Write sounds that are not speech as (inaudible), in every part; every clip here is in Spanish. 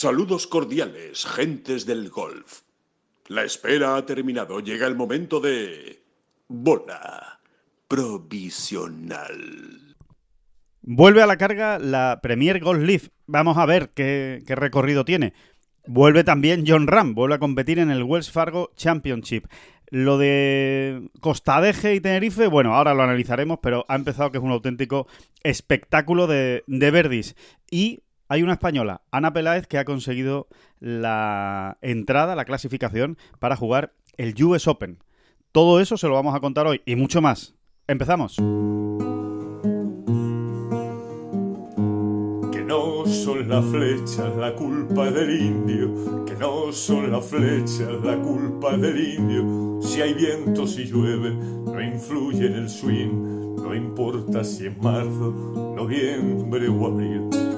Saludos cordiales, gentes del golf. La espera ha terminado. Llega el momento de... Bola provisional. Vuelve a la carga la Premier Golf League. Vamos a ver qué, recorrido tiene. Vuelve también John Ram, vuelve a competir en el Wells Fargo Championship. Lo de Costadeje y Tenerife, bueno, ahora lo analizaremos, pero ha empezado que es un auténtico espectáculo de, de verdis. Y hay una española, Ana Peláez, que ha conseguido la entrada, la clasificación para jugar el US Open. Todo eso se lo vamos a contar hoy y mucho más. Empezamos. Que no son las flechas la culpa del indio, que no son las flechas la culpa del indio. Si hay viento, si llueve, no influye en el swing, no importa si es marzo, noviembre o abril.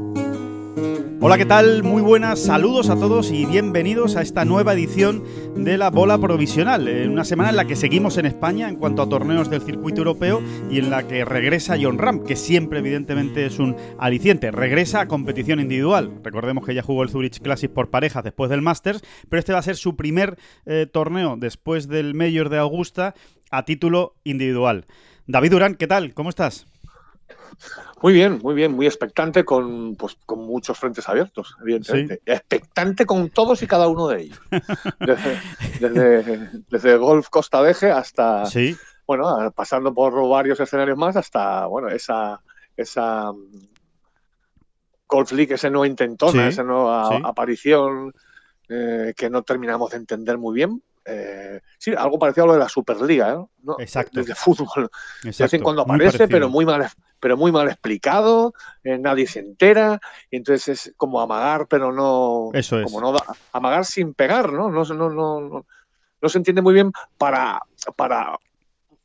Hola, ¿qué tal? Muy buenas, saludos a todos y bienvenidos a esta nueva edición de la bola provisional. En una semana en la que seguimos en España en cuanto a torneos del circuito europeo y en la que regresa John Ram, que siempre evidentemente es un aliciente. Regresa a competición individual. Recordemos que ya jugó el Zurich Classic por parejas después del Masters, pero este va a ser su primer eh, torneo después del Mayor de Augusta a título individual. David Durán, ¿qué tal? ¿Cómo estás? Muy bien, muy bien, muy expectante con, pues, con muchos frentes abiertos, evidentemente. Sí. Expectante con todos y cada uno de ellos. (laughs) Desde, desde, desde Golf Costa Deje hasta, Sí, bueno, pasando por varios escenarios más hasta, bueno, esa, esa mm, Golf League, ese nuevo intentona, Sí, esa nueva aparición eh, que no terminamos de entender muy bien. Eh, sí, algo parecido a lo de la Superliga, ¿no? ¿no? Exacto. Desde fútbol. De vez en exacto, cuando aparece, pero muy mal, pero muy mal explicado, eh, nadie se entera, y entonces es como amagar, pero no, Eso es. como no da- amagar sin pegar, ¿no? No, se- no, no, no, no se entiende muy bien para, para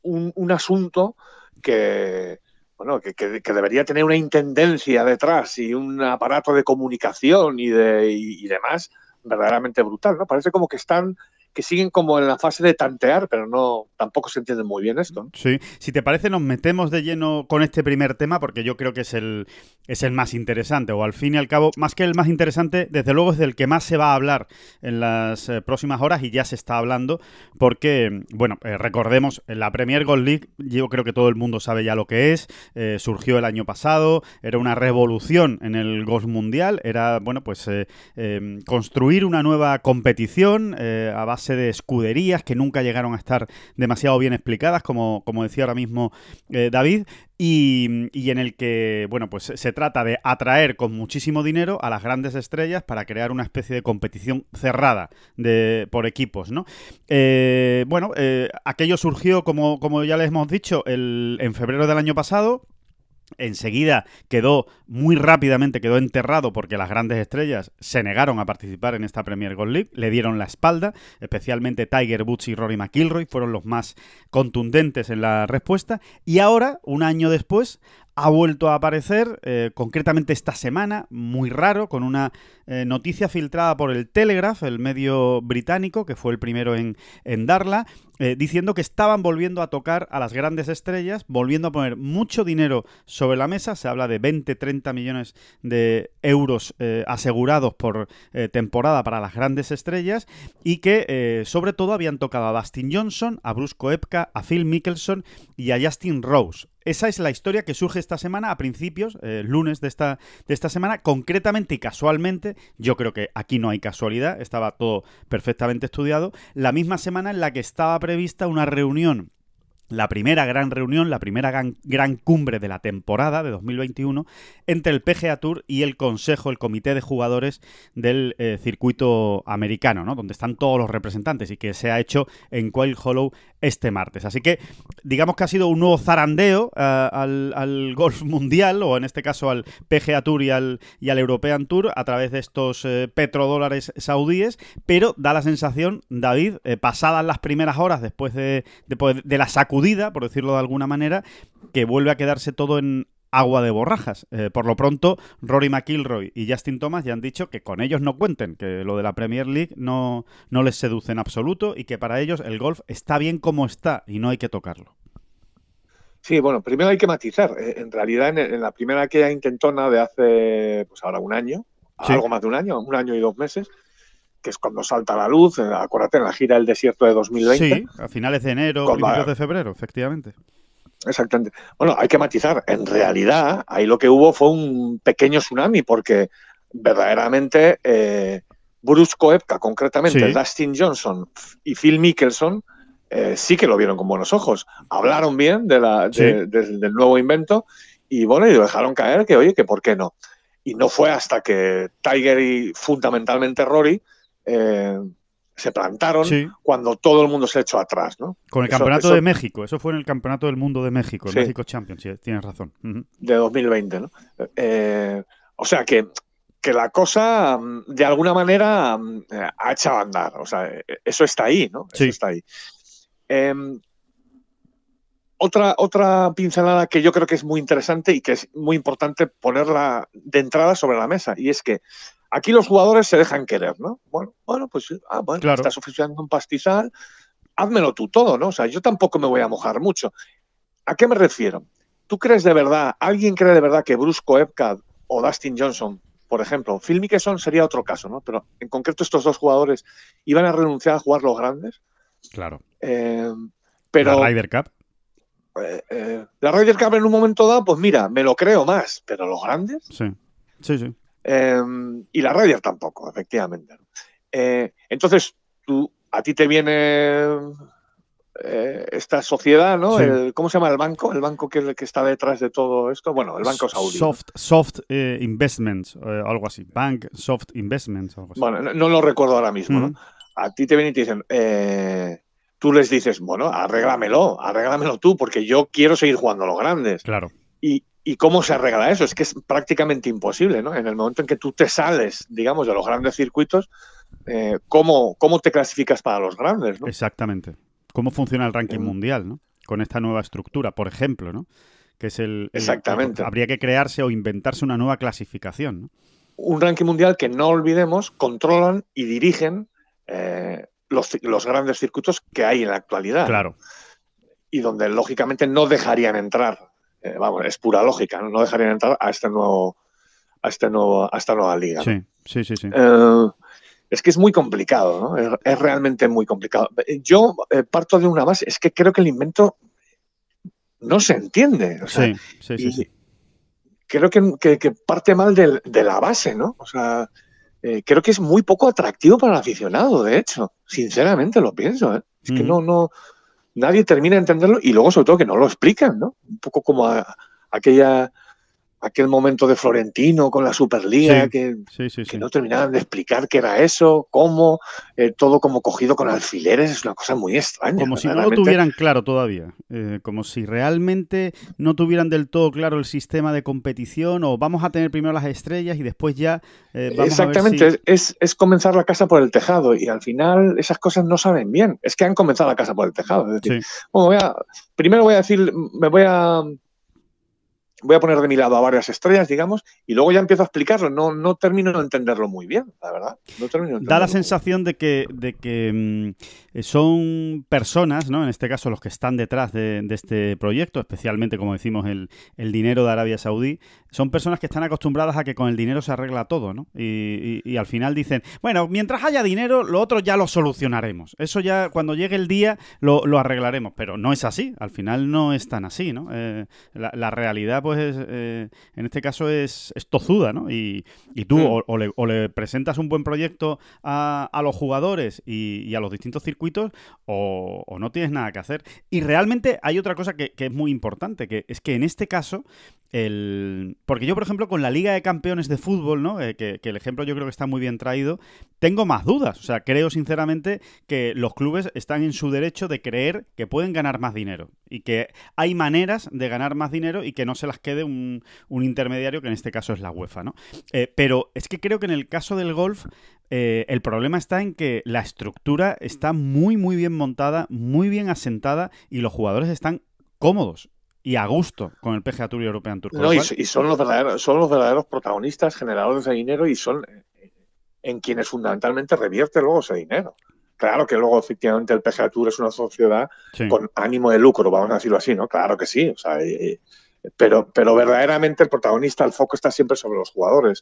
un, un asunto que, bueno, que, que- que debería tener una intendencia detrás y un aparato de comunicación y, de, y, y demás verdaderamente brutal, ¿no? Parece como que están, que siguen como en la fase de tantear, pero no, tampoco se entiende muy bien esto. Sí, si te parece nos metemos de lleno con este primer tema porque yo creo que es el, es el más interesante o al fin y al cabo, más que el más interesante, desde luego es del que más se va a hablar en las eh, próximas horas y ya se está hablando porque, bueno, eh, recordemos, la Premier Golf League yo creo que todo el mundo sabe ya lo que es, eh, surgió el año pasado, era una revolución en el golf mundial, era, bueno, pues eh, construir una nueva competición a base de escuderías que nunca llegaron a estar demasiado bien explicadas, como, como decía ahora mismo eh, David, y, y en el que, bueno, pues se trata de atraer con muchísimo dinero a las grandes estrellas para crear una especie de competición cerrada de, por equipos, ¿no? Eh, bueno, eh, aquello surgió, como, como ya les hemos dicho, el, en febrero del año pasado. Enseguida quedó muy rápidamente quedó enterrado porque las grandes estrellas se negaron a participar en esta Premier Golf League, le dieron la espalda, especialmente Tiger Woods y Rory McIlroy fueron los más contundentes en la respuesta y ahora, un año después, ha vuelto a aparecer, eh, concretamente esta semana, muy raro, con una eh, noticia filtrada por el Telegraph, el medio británico, que fue el primero en, darla, eh, diciendo que estaban volviendo a tocar a las grandes estrellas, volviendo a poner mucho dinero sobre la mesa, se habla de 20-30 millones de euros asegurados por temporada para las grandes estrellas, y que sobre todo habían tocado a Dustin Johnson, a Bruce Koepka, a Phil Mickelson y a Justin Rose. Esa es la historia que surge esta semana, a principios, eh, lunes de esta, de esta semana, concretamente y casualmente, yo creo que aquí no hay casualidad, estaba todo perfectamente estudiado, la misma semana en la que estaba prevista una reunión la primera gran reunión, la primera gran, gran, cumbre de la temporada de 2021 entre el PGA Tour y el Consejo, el Comité de Jugadores del eh, circuito americano, ¿no? donde están todos los representantes y que se ha hecho en Quail Hollow este martes. Así que digamos que ha sido un nuevo zarandeo uh, al, al, golf mundial, o en este caso al PGA Tour y al, y al European Tour, a través de estos eh, petrodólares saudíes, pero da la sensación, David, eh, pasadas las primeras horas después de, de, de la sacudida, por decirlo de alguna manera, que vuelve a quedarse todo en agua de borrajas. Eh, por lo pronto, Rory McIlroy y Justin Thomas ya han dicho que con ellos no cuenten, que lo de la Premier League no, no les seduce en absoluto y que para ellos el golf está bien como está y no hay que tocarlo. Sí, bueno, primero hay que matizar. Eh, en realidad, en, la primera que intentona de hace, pues ahora un año, algo más de un año, un año y dos meses, que es cuando salta la luz, acuérdate, en la gira del desierto de 2020. Sí, a finales de enero, principios de febrero, efectivamente. Exactamente. Bueno, hay que matizar. En realidad, ahí lo que hubo fue un pequeño tsunami, porque verdaderamente eh, Bruce Koepka, concretamente Dustin Johnson y Phil Mickelson, eh, sí que lo vieron con buenos ojos. Hablaron bien de la, del nuevo invento y bueno, y dejaron caer que, oye, que por qué no. Y no fue hasta que Tiger y fundamentalmente Rory eh, se plantaron cuando todo el mundo se echó atrás, ¿no? Con el Campeonato de México, eso fue en el Campeonato del Mundo de México, el México Champions, sí, tienes razón. De 2020, ¿no? Eh, o sea que, que la cosa, mm, de alguna manera, mm, ha echado a andar, o sea, eso está ahí, ¿no? Eso está ahí. Em, otra, otra pincelada que yo creo que es muy interesante y que es muy importante ponerla de entrada sobre la mesa, y es que Aquí los jugadores se dejan querer, ¿no? Bueno, bueno pues ah, bueno, estás ofreciendo un pastizal, házmelo tú todo, ¿no? O sea, yo tampoco me voy a mojar mucho. ¿A qué me refiero? ¿Tú crees de verdad, alguien cree de verdad que Brusco Epcad o Dustin Johnson, por ejemplo, Phil Mickelson sería otro caso, ¿no? Pero en concreto estos dos jugadores iban a renunciar a jugar los grandes. Claro. Eh, pero, la Ryder Cup. Eh, eh, la Ryder Cup en un momento dado, pues mira, me lo creo más, pero los grandes. Sí, sí, sí. Em, y la Ryder tampoco, efectivamente. Eh, entonces, tú, a ti te viene eh, esta sociedad, ¿no? ¿Cómo se llama el banco? El banco que, que está detrás de todo esto. Bueno, el banco saudí. Soft, soft eh, Investments, algo así. Bank Soft Investments. Algo así. Bueno, no, lo recuerdo ahora mismo, ¿no? A ti te vienen y te dicen, tú les dices, bueno, arréglamelo, arréglamelo tú, porque yo quiero seguir jugando a los grandes. Claro. Y, ¿Y cómo se arregla eso? Es que es prácticamente imposible, ¿no? En el momento en que tú te sales, digamos, de los grandes circuitos, eh, ¿cómo, ¿cómo, te clasificas para los grandes? ¿no? Exactamente. ¿Cómo funciona el ranking mundial, ¿no? Con esta nueva estructura, por ejemplo, ¿no? Que es el, Exactamente. habría que crearse o inventarse una nueva clasificación, ¿no? Un ranking mundial que no olvidemos controlan y dirigen eh, los, los grandes circuitos que hay en la actualidad. Claro. Y donde lógicamente no dejarían entrar eh, vamos, es pura lógica, ¿no? dejarían entrar a este nuevo, a este nuevo, a esta nueva liga. Sí, sí, sí, sí. Eh, es que es muy complicado, ¿no? Es, realmente muy complicado. Yo eh, parto de una base, es que creo que el invento no se entiende. sí, sí, sí, Creo que, parte mal de, la base, ¿no? O sea, creo que es muy poco atractivo para el aficionado, de hecho. Sinceramente lo pienso, ¿eh? Es que no, no, nadie termina de entenderlo y luego sobre todo que no lo explican, ¿no? Un poco como aquella aquel momento de Florentino con la Superliga que, no terminaban de explicar qué era eso, cómo, eh, todo como cogido con alfileres, es una cosa muy extraña. Como si no lo tuvieran claro todavía, eh, como si realmente no tuvieran del todo claro el sistema de competición o vamos a tener primero las estrellas y después ya eh, Exactamente, es, es, comenzar la casa por el tejado y al final esas cosas no saben bien, es que han comenzado la casa por el tejado. Es decir, voy a, primero voy a decir, me voy a voy a poner de mi lado a varias estrellas, digamos, y luego ya empiezo a explicarlo. No, no termino de entenderlo muy bien, la verdad. da la sensación de que, de que mm, son personas, ¿no? En este caso, los que están detrás de, este proyecto, especialmente, como decimos, el, dinero de Arabia Saudí, son personas que están acostumbradas a que con el dinero se arregla todo, ¿no? Y, al final dicen, bueno, mientras haya dinero, lo otro ya lo solucionaremos. Eso ya, cuando llegue el día, lo, arreglaremos. Pero no es así. Al final no es tan así, ¿no? Eh, la, la realidad pues eh, en este caso es, tozuda, ¿no? Y, tú mm. o, le, presentas un buen proyecto a, los jugadores y, a los distintos circuitos o, no tienes nada que hacer. Y realmente hay otra cosa que, que es muy importante, que es que en este caso el... Porque yo, por ejemplo, con la Liga de Campeones de Fútbol, ¿no? Eh, que, el ejemplo yo creo que está muy bien traído, tengo más dudas. O sea, creo sinceramente que los clubes están en su derecho de creer que pueden ganar más dinero y que hay maneras de ganar más dinero y que no se las quede un, intermediario, que en este caso es la UEFA, ¿no? Eh, pero es que creo que en el caso del golf eh, el problema está en que la estructura está muy, muy bien montada, muy bien asentada y los jugadores están cómodos y a gusto con el PGA Tour y European Tour. No, y, son, los verdaderos, son los verdaderos protagonistas, generadores de dinero y son en quienes fundamentalmente revierte luego ese dinero. Claro que luego efectivamente el PGA Tour es una sociedad con ánimo de lucro, vamos a decirlo así, ¿no? Claro que sí, o sea, pero, pero verdaderamente el protagonista, el foco está siempre sobre los jugadores.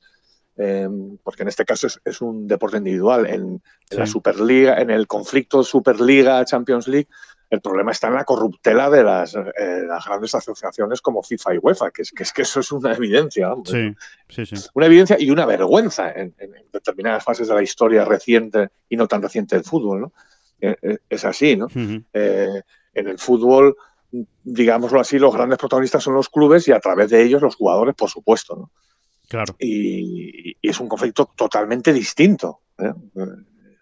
Em, porque en este caso es, un deporte individual. En, la Superliga, en el conflicto Superliga Champions League, el problema está en la corruptela de las, eh, las grandes asociaciones como FIFA y UEFA, que es, que es que eso es una evidencia. Sí, sí, sí. Una evidencia y una vergüenza en, determinadas fases de la historia reciente y no tan reciente del fútbol. ¿no? Eh, eh, es así, ¿no? en el fútbol, digámoslo así, los grandes protagonistas son los clubes y a través de ellos los jugadores, por supuesto. ¿no? Claro. Y, y es un conflicto totalmente distinto.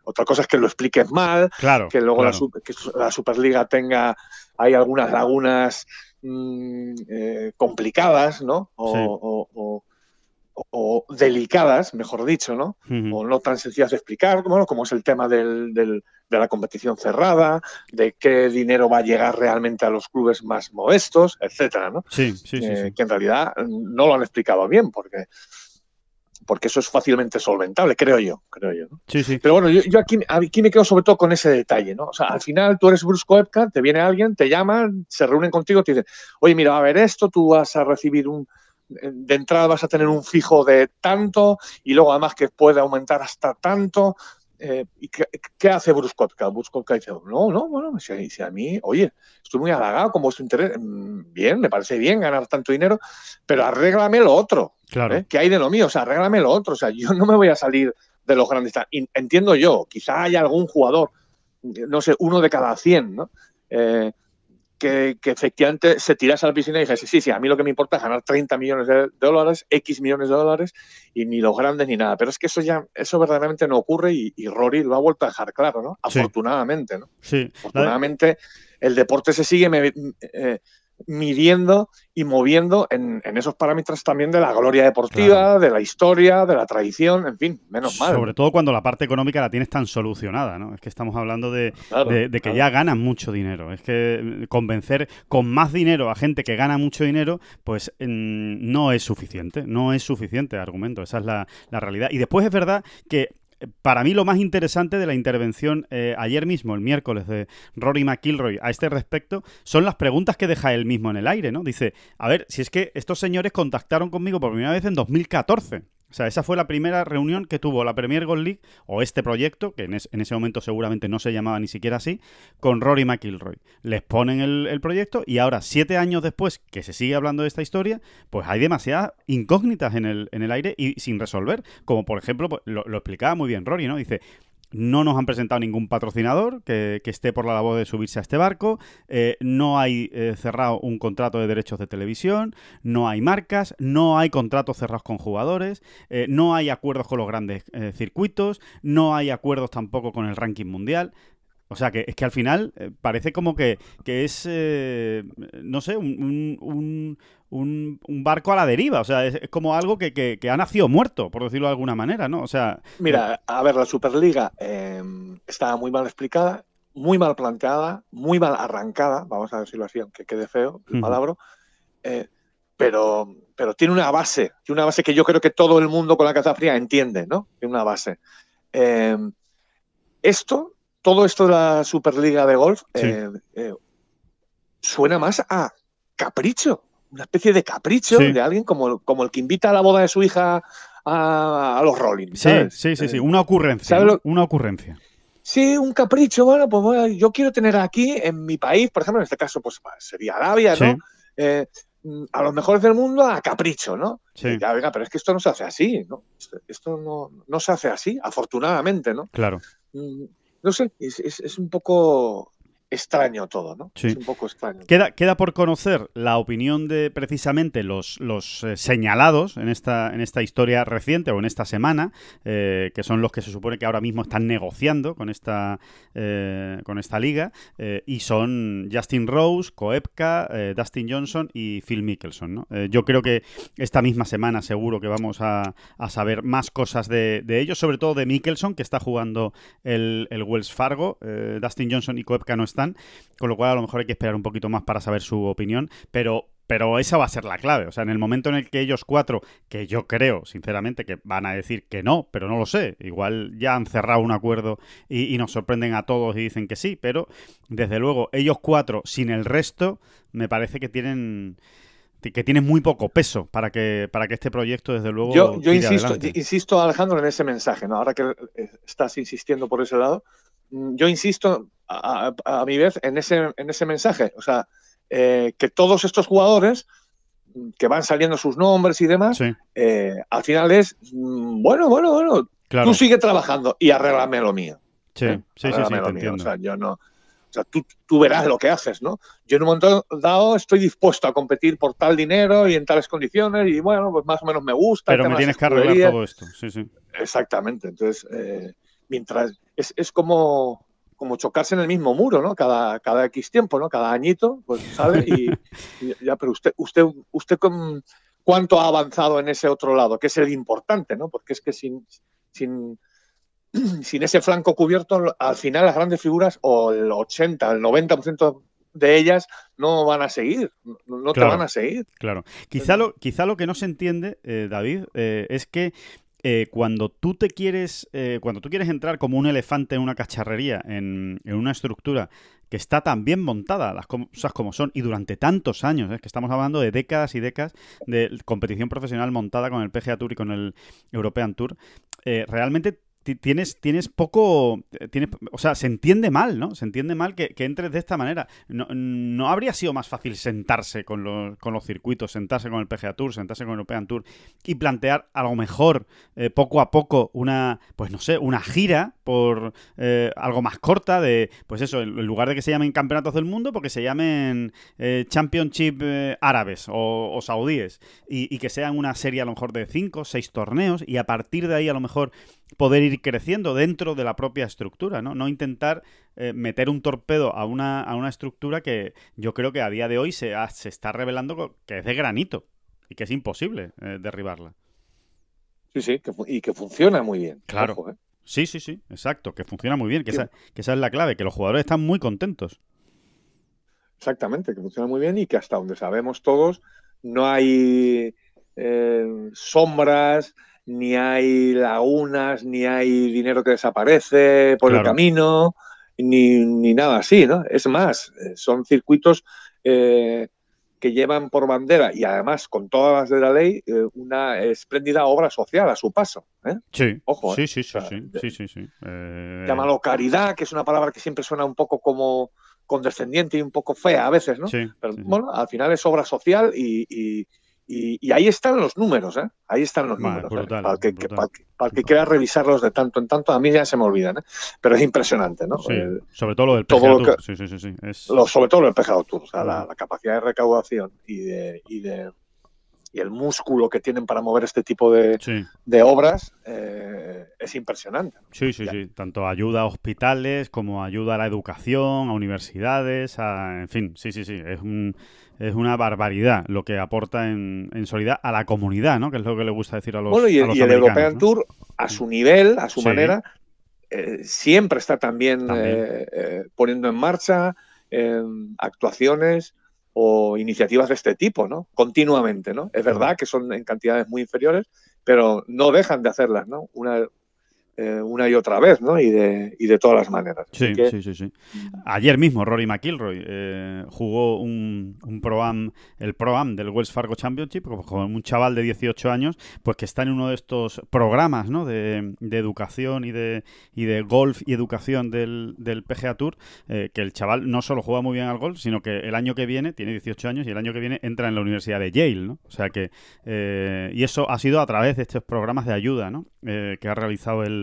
Otra cosa es que lo expliques mal, que luego La, Superliga tenga, hay algunas lagunas mm, eh, complicadas, ¿no? O, delicadas, mejor dicho, ¿no? O no tan sencillas de explicar, como es el tema del, de la competición cerrada, de qué dinero va a llegar realmente a los clubes más modestos, etcétera, ¿no? Sí, sí, sí, eh, Que en realidad no lo han explicado bien, porque porque eso es fácilmente solventable, creo yo, creo yo. Sí, sí. Pero bueno, yo, aquí, aquí, me quedo sobre todo con ese detalle, ¿no? O sea, al final tú eres Bruce Koepka, te viene alguien, te llaman, se reúnen contigo, te dicen, oye, mira, va a ver esto, tú vas a recibir un, de entrada vas a tener un fijo de tanto y luego además que puede aumentar hasta tanto. Eh, ¿y qué, hace? Bruce Koepka dice, no, no, bueno, si, si, a mí, oye, estoy muy halagado con vuestro interés, mm, bien, me parece bien ganar tanto dinero, pero arréglame lo otro. Claro. ¿eh? ¿Qué hay de lo mío? O sea, arréglame lo otro. O sea, yo no me voy a salir de los grandes. Entiendo yo, quizá haya algún jugador, no sé, uno de cada 100, ¿no? Eh, que, efectivamente se tirase a la piscina y dijese, sí, sí, a mí lo que me importa es ganar 30 millones de, dólares, X millones de dólares, y ni los grandes ni nada. Pero es que eso ya, eso verdaderamente no ocurre y, Rory lo ha vuelto a dejar claro, ¿no? Afortunadamente, ¿no? Sí. Afortunadamente, el deporte se sigue eh, midiendo y moviendo en, esos parámetros también de la gloria deportiva, de la historia, de la tradición, en fin, menos mal. Sobre todo cuando la parte económica la tienes tan solucionada, ¿no? Es que estamos hablando de, que ya ganan mucho dinero. Es que convencer con más dinero a gente que gana mucho dinero, pues no es suficiente, no es suficiente argumento, esa es la, la realidad. Y después es verdad que para mí lo más interesante de la intervención eh, ayer mismo, el miércoles, de Rory McIlroy a este respecto, son las preguntas que deja él mismo en el aire, ¿no? Dice, a ver, si es que estos señores contactaron conmigo por primera vez en 2014. O sea, esa fue la primera reunión que tuvo la Premier Gold League, o este proyecto, que en, ese momento seguramente no se llamaba ni siquiera así, con Rory McIlroy. Les ponen el, proyecto y ahora, siete años después que se sigue hablando de esta historia, pues hay demasiadas incógnitas en el, aire y sin resolver. Como por ejemplo, pues, lo explicaba muy bien Rory, ¿no? Dice, no nos han presentado ningún patrocinador que, esté por la labor de subirse a este barco. Eh, no hay eh, cerrado un contrato de derechos de televisión. No hay marcas. No hay contratos cerrados con jugadores. Eh, no hay acuerdos con los grandes circuitos. No hay acuerdos tampoco con el ranking mundial. O sea, que es que al final parece como que, es, eh, no sé, un, un, barco a la deriva. O sea, es, como algo que, ha nacido muerto, por decirlo de alguna manera, ¿no? O sea... Mira, a ver, la Superliga em, estaba muy mal explicada, muy mal planteada, muy mal arrancada, vamos a decirlo así, aunque quede feo el palabra, eh, pero, pero tiene una base, tiene una base que yo creo que todo el mundo con la caza fría entiende, ¿no? Tiene una base. Em, esto todo esto de la Superliga de Golf eh, eh, suena más a capricho, una especie de capricho de alguien como, como el que invita a la boda de su hija a, los Rolling. Sí, sí, sí, sí, una ocurrencia. Una ocurrencia. Sí, un capricho. Bueno, pues yo quiero tener aquí en mi país, por ejemplo, en este caso, pues sería Arabia, ¿no? Eh, a los mejores del mundo a capricho, ¿no? Sí. Ya, venga, pero es que esto no se hace así, ¿no? Esto no, no se hace así, afortunadamente, ¿no? Claro. Mm, no sé, es, es, un poco extraño todo, ¿no? Sí. Es un poco extraño. Queda, queda por conocer la opinión de precisamente los, los eh, señalados en esta, en esta historia reciente o en esta semana, eh, que son los que se supone que ahora mismo están negociando con esta, eh, con esta liga, y son Justin Rose, Koepka, Dustin Johnson y Phil Mickelson. ¿no? yo creo que esta misma semana seguro que vamos a, a saber más cosas de, de, ellos, sobre todo de Mickelson, que está jugando el, el Wells Fargo. Dustin Johnson y Koepka no están con lo cual a lo mejor hay que esperar un poquito más para saber su opinión, pero pero esa va a ser la clave. O sea, en el momento en el que ellos cuatro, que yo creo, sinceramente, que van a decir que no, pero no lo sé. Igual ya han cerrado un acuerdo y, nos sorprenden a todos y dicen que sí, pero desde luego, ellos cuatro, sin el resto, me parece que tienen que tienen muy poco peso para que para que este proyecto desde luego yo, yo insisto insisto Alejandro en ese mensaje no ahora que estás insistiendo por ese lado mm, yo insisto a, a mi vez en ese en ese mensaje o sea eh, que todos estos jugadores que van saliendo sus nombres y demás, eh, al final es, mm, bueno, bueno, bueno, tú sigue trabajando y arréglame lo mío. Sí, ¿eh? sí, sí, sí, O sea, yo no, o sea, tú, tú, verás lo que haces, ¿no? Yo en un momento dado estoy dispuesto a competir por tal dinero y en tales condiciones y bueno, pues más o menos me gusta. Pero me tienes que arreglar todo esto, sí, sí. Exactamente, entonces, mientras, es, es como como chocarse en el mismo muro, ¿no? Cada, cada X tiempo, ¿no? Cada añito, pues sale y, (laughs) ya, pero usted, usted, usted con, cuánto ha avanzado en ese otro lado, que es el importante, ¿no? Porque es que sin, sin, (clears throat) sin ese flanco cubierto, al final las grandes figuras, o el 80, el 90% de ellas no van a seguir, no, te van a seguir. Claro. Quizá lo, quizá lo que no se entiende, eh, David, eh, es que eh, cuando tú te quieres, eh, cuando tú quieres entrar como un elefante en una cacharrería, en, una estructura que está tan bien montada, las cosas como son, y durante tantos años, es que estamos hablando de décadas y décadas de competición profesional montada con el PGA Tour y con el European Tour, eh, realmente tienes, tienes poco. Eh, tienes, o sea, se entiende mal, ¿no? Se entiende mal que, entres de esta manera. No, habría sido más fácil sentarse con los, con los circuitos, sentarse con el PGA Tour, sentarse con el European Tour y plantear a lo mejor eh, poco a poco una, pues no sé, una gira por eh, algo más corta de, pues eso, en lugar de que se llamen campeonatos del mundo, porque se llamen Championship árabes o, saudíes y, y que sean una serie a lo mejor de cinco o seis torneos y a partir de ahí a lo mejor poder ir creciendo dentro de la propia estructura, ¿no? No intentar eh, meter un torpedo a una, a una estructura que yo creo que a día de hoy se, se está revelando que es de granito y que es imposible eh, derribarla. Sí, sí, y que funciona muy bien. Claro. ¿eh? Sí, sí, sí, exacto, que funciona muy bien, que esa, que esa es la clave, que los jugadores están muy contentos. Exactamente, que funciona muy bien y que hasta donde sabemos todos no hay sombras, ni hay lagunas, ni hay dinero que desaparece por el camino, ni, nada así, ¿no? Es más, eh, son circuitos eh, que llevan por bandera y además con todas las de la ley eh, una espléndida obra social a su paso. Sí, ojo. Sí, sí, sí, sí, sí, sí, Llámalo caridad, que es una palabra que siempre suena un poco como condescendiente y un poco fea a veces, ¿no? Pero bueno, al final es obra social y y, ahí están los números, ¿eh? Ahí están los números. ¿eh? para, que, para, que, quiera revisarlos de tanto en tanto, a mí ya se me olvidan, ¿eh? Pero es impresionante, ¿no? Sí, sobre todo lo del PGA Sí, sí, sí. sí. sobre todo lo del PGA Tour. O sea, la, capacidad de recaudación y de, y de y el músculo que tienen para mover este tipo de, de obras eh, es impresionante. Sí, sí, sí. Tanto ayuda a hospitales como ayuda a la educación, a universidades, a, en fin, sí, sí, sí. Es un, es una barbaridad lo que aporta en, en solidaridad a la comunidad, ¿no? Que es lo que le gusta decir a los Bueno, y, y el European Tour, a su nivel, a su manera, eh, siempre está también, eh, eh, poniendo en marcha actuaciones o iniciativas de este tipo, ¿no? Continuamente, ¿no? Es verdad que son en cantidades muy inferiores, pero no dejan de hacerlas, ¿no? Una, eh, una y otra vez, ¿no? Y de, y de todas las maneras. Sí, sí, sí, sí, Ayer mismo Rory McIlroy eh, jugó un, un Pro-Am, el Pro-Am del Wells Fargo Championship, con un chaval de 18 años, pues que está en uno de estos programas, ¿no? De, de educación y de, y de golf y educación del, del PGA Tour, eh, que el chaval no solo juega muy bien al golf, sino que el año que viene, tiene 18 años, y el año que viene entra en la Universidad de Yale, ¿no? O sea que, y eso ha sido a través de estos programas de ayuda, ¿no? que ha realizado el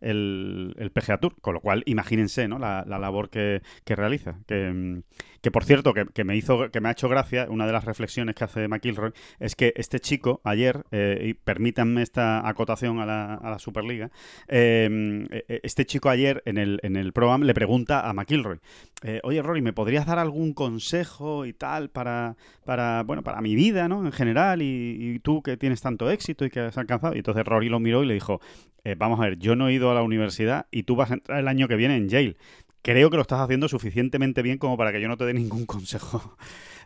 el, el, PGA Tour, con lo cual imagínense ¿no? la, labor que, realiza. Que, que por cierto, que, me hizo, que me ha hecho gracia, una de las reflexiones que hace McIlroy, es que este chico ayer, eh, y permítanme esta acotación a la, a la Superliga, em, e, e, este chico ayer en el, en el Pro le pregunta a McIlroy, eh, oye Rory, ¿me podrías dar algún consejo y tal para, para, bueno, para mi vida, ¿no? En general, y, y tú que tienes tanto éxito y que has alcanzado. Y entonces Rory lo miró y le dijo, eh, vamos a ver, yo no he ido a la universidad y tú vas a entrar el año que viene en Yale. creo que lo estás haciendo suficientemente bien como para que yo no te dé ningún (laughs) consejo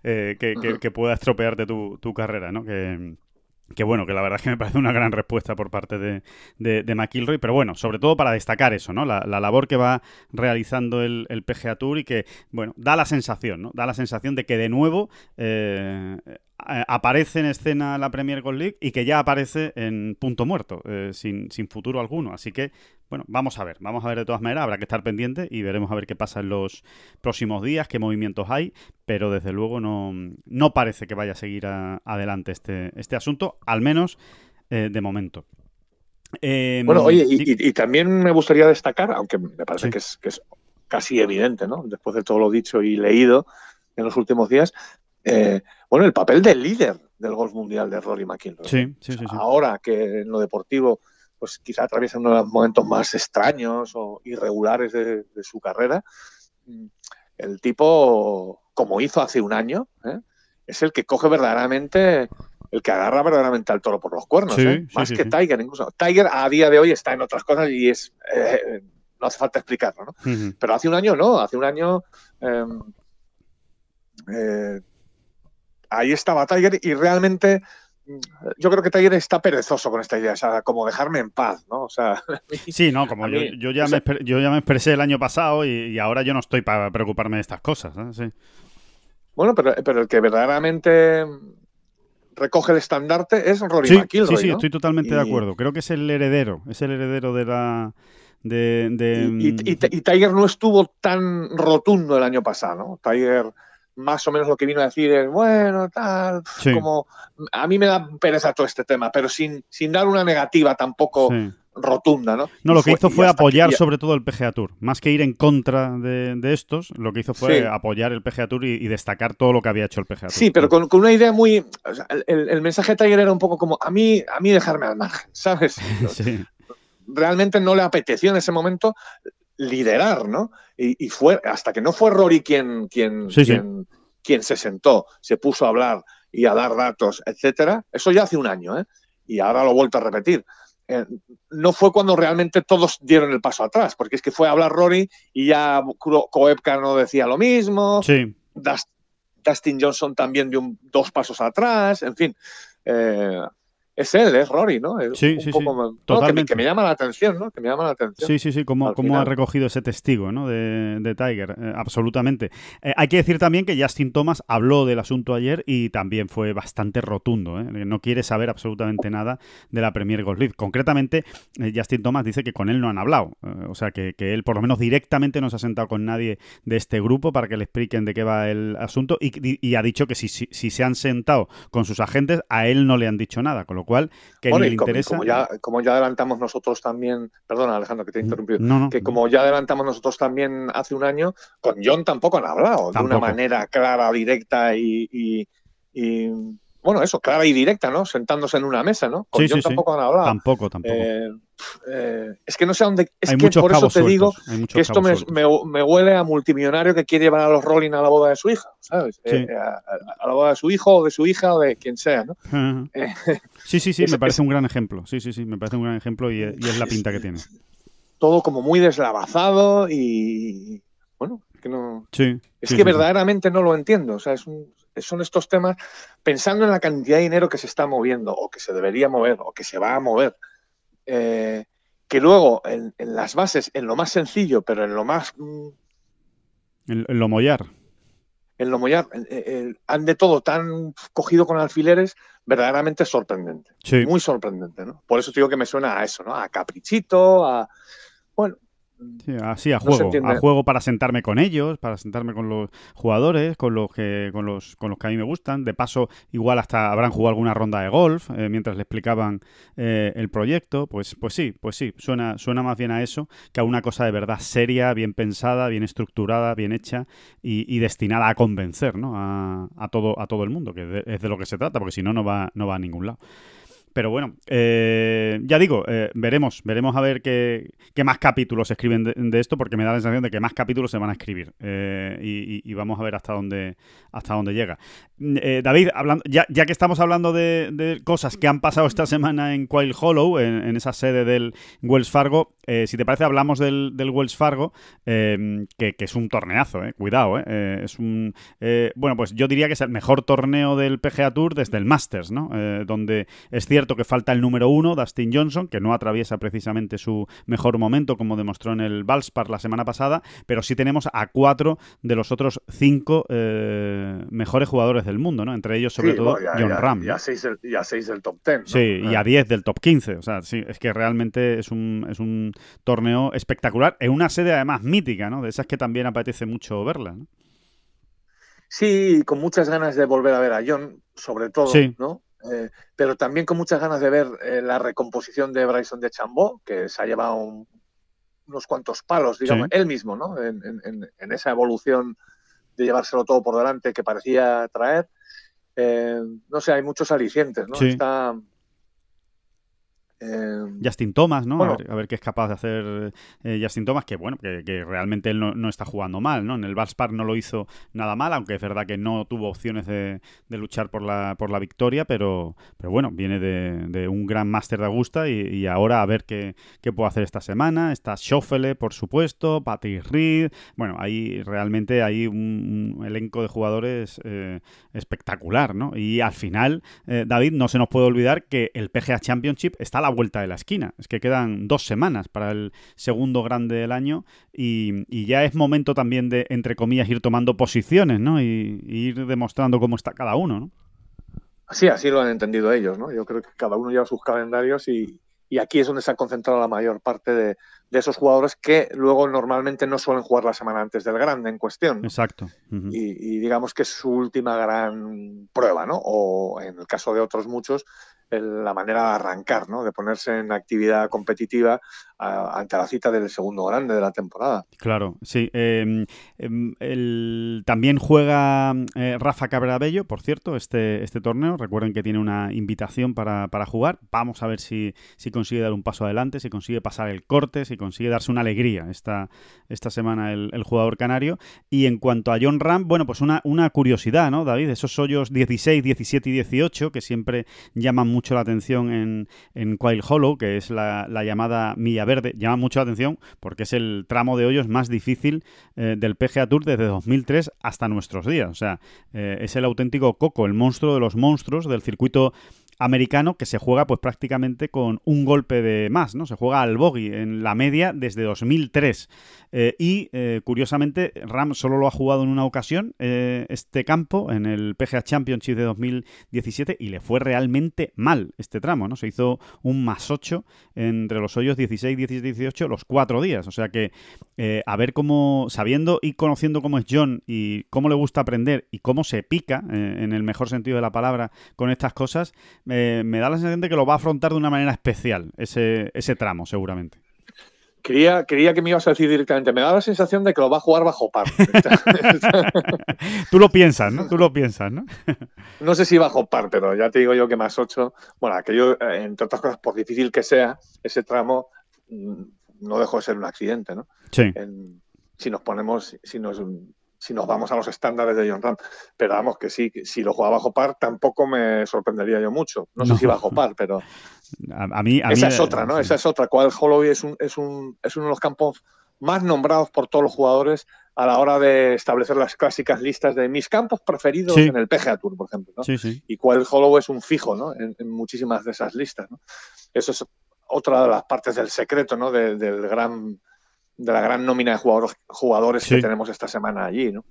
eh, que, pueda estropearte tu, tu carrera, ¿no? Que, que bueno, que la verdad es que me parece una gran respuesta por parte de, de, McIlroy, pero bueno, sobre todo para destacar eso, ¿no? La, labor que va realizando el, el, PGA Tour y que, bueno, da la sensación, ¿no? Da la sensación de que de nuevo eh, aparece en escena la Premier Gold League y que ya aparece en punto muerto, eh, sin, sin, futuro alguno. Así que, bueno, vamos a ver, vamos a ver de todas maneras, habrá que estar pendiente y veremos a ver qué pasa en los próximos días, qué movimientos hay, pero desde luego no, no parece que vaya a seguir adelante este, este asunto, al menos eh, de momento. Em, bueno, oye, y, también me gustaría destacar, aunque me parece que, es, que es casi evidente, ¿no? Después de todo lo dicho y leído en los últimos días, eh, bueno, el papel del líder del golf mundial de Rory McIlroy. Sí, sí, sí, Ahora que en lo deportivo, pues quizá atraviesa uno de los momentos más extraños o irregulares de, su carrera, mm, el tipo, como hizo hace un año, ¿eh? es el que coge verdaderamente, el que agarra verdaderamente al toro por los cuernos, ¿eh? más que Tiger incluso. Tiger a día de hoy está en otras cosas y es, no hace falta explicarlo, ¿no? Pero hace un año no, hace un año... Em, ahí estaba Tiger y realmente mm, yo creo que Tiger está perezoso con esta idea, o sea, como dejarme en paz, ¿no? O sea, (laughs) sí, no, como yo, ya me, yo ya me expresé el año pasado y, ahora yo no estoy para preocuparme de estas cosas, Sí. Bueno, pero, pero el que verdaderamente recoge el estandarte es Rory sí, Sí, sí, estoy totalmente de acuerdo. Creo que es el heredero, es el heredero de la... De, Y, y, Tiger no estuvo tan rotundo el año pasado, ¿no? Tiger más o menos lo que vino a decir es, bueno, tal, como a mí me da pereza todo este tema, pero sin, sin dar una negativa tampoco rotunda, ¿no? No, lo que hizo fue apoyar sobre todo el PGA Tour, más que ir en contra de, estos, lo que hizo fue apoyar el PGA Tour y, destacar todo lo que había hecho el PGA Tour. Sí, pero con, una idea muy, el, mensaje de Tiger era un poco como, a mí, a mí dejarme al margen, (laughs) ¿sabes? (laughs) Realmente no le apeteció en ese momento liderar, ¿no? Y, fue hasta que no fue Rory quien, quien, quien, se sentó, se puso a hablar y a dar datos, etcétera. Eso ya hace un año, ¿eh? Y ahora lo he vuelto a repetir. Eh, no fue cuando realmente todos dieron el paso atrás, porque es que fue a hablar Rory y ya Koepka no decía lo mismo. Sí. Dustin Johnson también dio dos pasos atrás, en fin. Eh, es él, es Rory, ¿no? sí, sí, sí. Totalmente. Que me, llama la atención, ¿no? Que me llama la atención. Sí, sí, sí, cómo, ha recogido ese testigo, ¿no? De, Tiger, eh, absolutamente. Eh, hay que decir también que Justin Thomas habló del asunto ayer y también fue bastante rotundo, ¿eh? No quiere saber absolutamente nada de la Premier Golf League. Concretamente, eh, Justin Thomas dice que con él no han hablado. o sea, que, él por lo menos directamente no se ha sentado con nadie de este grupo para que le expliquen de qué va el asunto y, ha dicho que si, si, se han sentado con sus agentes, a él no le han dicho nada, con lo cual que le interesa. Como ya, como ya adelantamos nosotros también, perdona Alejandro que te he interrumpido, que como ya adelantamos nosotros también hace un año, con John tampoco han hablado de una manera clara, directa y bueno, eso, clara y directa, ¿no? Sentándose en una mesa, ¿no? Con sí, tampoco han hablado. Tampoco, tampoco. Eh, eh, es que no sé dónde. Es que por eso te digo que esto me, me, huele a multimillonario que quiere llevar a los Rolling a la boda de su hija, ¿sabes? Eh, a, la boda de su hijo o de su hija o de quien sea, ¿no? (laughs) sí, sí, sí, me parece un gran ejemplo. Sí, sí, sí, me parece un gran ejemplo y, es la pinta que tiene. Todo como muy deslavazado y. Bueno, que no. Sí. Es que verdaderamente no lo entiendo. O sea, es un, son estos temas pensando en la cantidad de dinero que se está moviendo o que se debería mover o que se va a mover. Eh, que luego en, las bases, en lo más sencillo, pero en lo más... Mm, en, lo mollar. En lo mollar, han de todo tan cogido con alfileres, verdaderamente sorprendente. Muy sorprendente, ¿no? Por eso digo que me suena a eso, ¿no? A caprichito, a... Bueno, Sí, así a juego, a juego para sentarme con ellos, para sentarme con los jugadores, con los que con los con los que a mí me gustan. De paso, igual hasta habrán jugado alguna ronda de golf eh, mientras le explicaban eh, el proyecto. Pues pues sí, pues sí, suena suena más bien a eso que a una cosa de verdad seria, bien pensada, bien estructurada, bien hecha y, destinada a convencer, ¿no? A, todo a todo el mundo, que es de lo que se trata, porque si no no va no va a ningún lado. Pero bueno, eh, ya digo, eh, veremos, veremos a ver qué, más capítulos se escriben de, esto, porque me da la sensación de que más capítulos se van a escribir. Eh, y, vamos a ver hasta dónde, hasta dónde llega. David, hablando, ya, ya, que estamos hablando de, cosas que han pasado esta semana en Quail Hollow, en, esa sede del Wells Fargo, si te parece, hablamos del, Wells Fargo, que, que, es un torneazo, cuidado, es un... bueno, pues yo diría que es el mejor torneo del PGA Tour desde el Masters, ¿no? donde es cierto que falta el número uno, Dustin Johnson, que no atraviesa precisamente su mejor momento, como demostró en el Valspar la semana pasada, pero sí tenemos a cuatro de los otros cinco eh, mejores jugadores del mundo, ¿no? Entre ellos, sobre todo, John Ram. Y a, seis del, top ten. Sí, y a diez del top 15. O sea, sí, es que realmente es un, es un torneo espectacular, en una sede además mítica, ¿no? De esas que también apetece mucho verla, ¿no? Sí, con muchas ganas de volver a ver a John, sobre todo, ¿no? Eh, pero también con muchas ganas de ver eh, la recomposición de Bryson de Chambó, que se ha llevado unos cuantos palos, digamos, él mismo, ¿no? En, esa evolución de llevárselo todo por delante que parecía traer. Eh, no sé, hay muchos alicientes, ¿no? Está, Em, Justin Thomas, ¿no? A, ver, qué es capaz de hacer eh, Justin Thomas, que bueno, que, realmente él no, está jugando mal, ¿no? En el Valspar no lo hizo nada mal, aunque es verdad que no tuvo opciones de, luchar por la, por la victoria, pero, pero bueno, viene de, un gran máster de Augusta y, ahora a ver qué, puede hacer esta semana. Está Schoffele, por supuesto, Patrick Reed, bueno, ahí realmente hay un, elenco de jugadores eh, espectacular, ¿no? Y al final, eh, David, no se nos puede olvidar que el PGA Championship está a la vuelta de la esquina. Es que quedan dos semanas para el segundo grande del año y, ya es momento también de, entre comillas, ir tomando posiciones, ¿no? Y, ir demostrando cómo está cada uno, ¿no? Sí, así lo han entendido ellos, ¿no? Yo creo que cada uno lleva sus calendarios y, y aquí es donde se ha concentrado la mayor parte de, esos jugadores que luego normalmente no suelen jugar la semana antes del grande en cuestión. Exacto. y, y, digamos que es su última gran prueba, ¿no? O en el caso de otros muchos, la manera de arrancar, ¿no? de ponerse en actividad competitiva ante la cita del segundo grande de la temporada. Claro, sí. Em, em, también juega eh, Rafa Cabrabello, por cierto, este, este torneo. Recuerden que tiene una invitación para, jugar. Vamos a ver si, si, consigue dar un paso adelante, si consigue pasar el corte, si consigue darse una alegría esta, esta semana el, jugador canario. Y en cuanto a John Ram, bueno, pues una, una curiosidad, ¿no, David? Esos hoyos 16, 17 y 18 que siempre llaman mucho la atención en, en Quail Hollow, que es la, llamada Milla Verde, llama mucho la atención porque es el tramo de hoyos más difícil eh, del PGA Tour desde 2003 hasta nuestros días. O sea, eh, es el auténtico coco, el monstruo de los monstruos del circuito americano que se juega pues prácticamente con un golpe de más, ¿no? Se juega al bogey en la media desde 2003. Eh, y eh, curiosamente, Ram solo lo ha jugado en una ocasión, eh, este campo, en el PGA Championship de 2017, y le fue realmente mal este tramo, ¿no? Se hizo un más 8 entre los hoyos 16, 17 y 18 los cuatro días. O sea que a ver cómo, sabiendo y conociendo cómo es John y cómo le gusta aprender y cómo se pica, en el mejor sentido de la palabra, con estas cosas, me da la sensación de que lo va a afrontar de una manera especial, ese, ese tramo, seguramente. Creía, que me ibas a decir directamente, me da la sensación de que lo va a jugar bajo par. (laughs) (laughs) Tú lo piensas, ¿no? Tú lo piensas, ¿no? no sé si bajo par, pero ya te digo yo que más 8, bueno, aquello, eh, entre otras cosas, por difícil que sea, ese tramo mm, no dejó de ser un accidente, ¿no? Sí. si nos ponemos, si nos si nos vamos a los estándares de John Ram. Pero vamos, que sí, si lo juega bajo par tampoco me sorprendería yo mucho. No, sé si bajo par, pero... (laughs) A, mí, Esa es otra, ¿no? Esa es otra. Cual Holloway es, un, es, un, es uno de los campos más nombrados por todos los jugadores a la hora de establecer las clásicas listas de mis campos preferidos en el PGA Tour, por ejemplo. ¿no? Sí, sí. Y cuál Holloway es un fijo ¿no? en, muchísimas de esas listas. ¿no? Eso es otra de las partes del secreto ¿no? del gran de la gran nómina de jugadores, jugadores que tenemos esta semana allí, ¿no?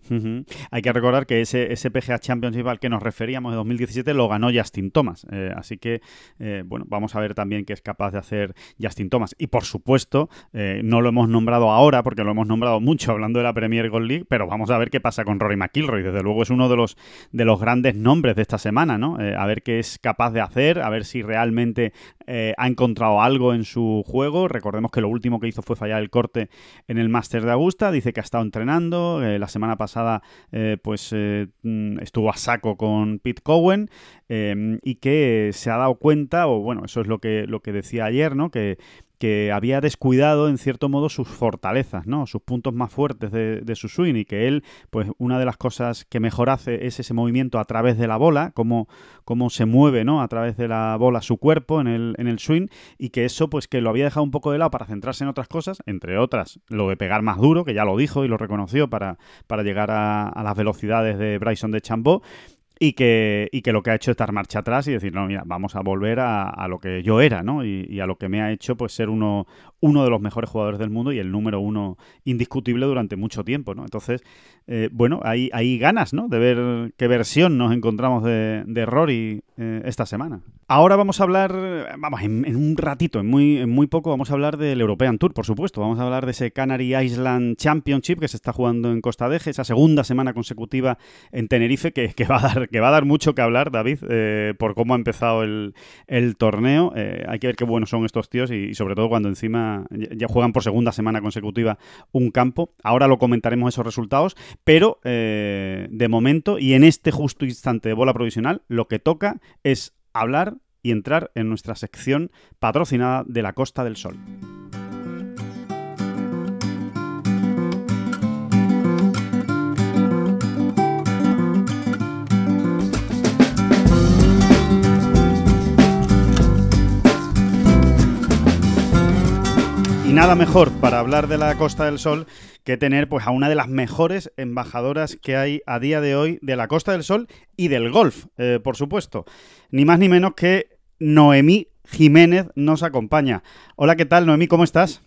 Hay que recordar que ese, ese PGA Championship al que nos referíamos de 2017 lo ganó Justin Thomas, eh, así que, eh, bueno, vamos a ver también qué es capaz de hacer Justin Thomas. Y por supuesto, eh, no lo hemos nombrado ahora porque lo hemos nombrado mucho hablando de la Premier Gold League, pero vamos a ver qué pasa con Rory McIlroy. Desde luego es uno de los, de los grandes nombres de esta semana, ¿no? a ver qué es capaz de hacer, a ver si realmente ha encontrado algo en su juego. Recordemos que lo último que hizo fue fallar el corte en el Máster de Augusta. Dice que ha estado entrenando. Eh, la semana pasada, eh, pues mm, estuvo a saco con Pete Cowen y que se ha dado cuenta, o bueno, eso es lo que, lo que decía ayer, ¿no? Que que había descuidado en cierto modo sus fortalezas, ¿no? Sus puntos más fuertes de, su swing y que él, pues una de las cosas que mejor hace es ese movimiento a través de la bola, cómo, cómo se mueve, ¿no? A través de la bola su cuerpo en el, en el swing y que eso, pues que lo había dejado un poco de lado para centrarse en otras cosas, entre otras lo de pegar más duro, que ya lo dijo y lo reconoció para, para llegar a, a las velocidades de Bryson de Chambó y que, y que lo que ha hecho es dar marcha atrás y decir, no, mira, vamos a volver a, a lo que yo era, ¿no? Y, y, a lo que me ha hecho pues ser uno, uno de los mejores jugadores del mundo y el número uno indiscutible durante mucho tiempo, ¿no? Entonces, eh, bueno, hay, ganas, ¿no? De ver qué versión nos encontramos de, Rory eh, esta semana. Ahora vamos a hablar, vamos, en, un ratito, en muy, en muy poco, vamos a hablar del European Tour, por supuesto. Vamos a hablar de ese Canary Island Championship que se está jugando en Costa Deje, esa segunda semana consecutiva en Tenerife, que, va, a dar, mucho que hablar, David, eh, por cómo ha empezado el, torneo. hay que ver qué buenos son estos tíos y sobre todo cuando encima ya juegan por segunda semana consecutiva un campo. Ahora lo comentaremos esos resultados, pero eh, de momento y en este justo instante de bola provisional, lo que toca es hablar y entrar en nuestra sección patrocinada de la Costa del Sol. Nada mejor para hablar de la Costa del Sol que tener pues a una de las mejores embajadoras que hay a día de hoy de la Costa del Sol y del golf, eh, por supuesto. Ni más ni menos que Noemí Jiménez nos acompaña. Hola, ¿qué tal, Noemí? ¿Cómo estás?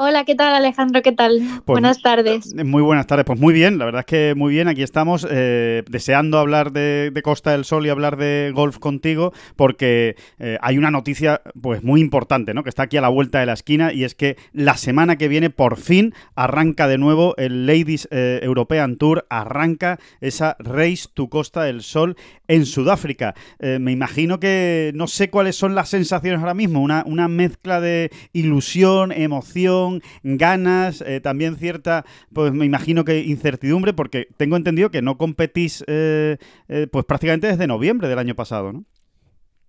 Hola, ¿qué tal Alejandro? ¿Qué tal? Pues buenas tardes. Eh, muy buenas tardes, pues muy bien, la verdad es que muy bien, aquí estamos eh, deseando hablar de, Costa del Sol y hablar de golf contigo porque eh, hay una noticia pues muy importante, ¿no? Que está aquí a la vuelta de la esquina y es que la semana que viene por fin arranca de nuevo el Ladies European Tour, arranca esa Race to Costa del Sol en Sudáfrica. me imagino que no sé cuáles son las sensaciones ahora mismo, una, una mezcla de ilusión, emoción, ganas, eh, también cierta, pues me imagino que incertidumbre, porque tengo entendido que no competís eh, eh, pues prácticamente desde noviembre del año pasado, ¿no?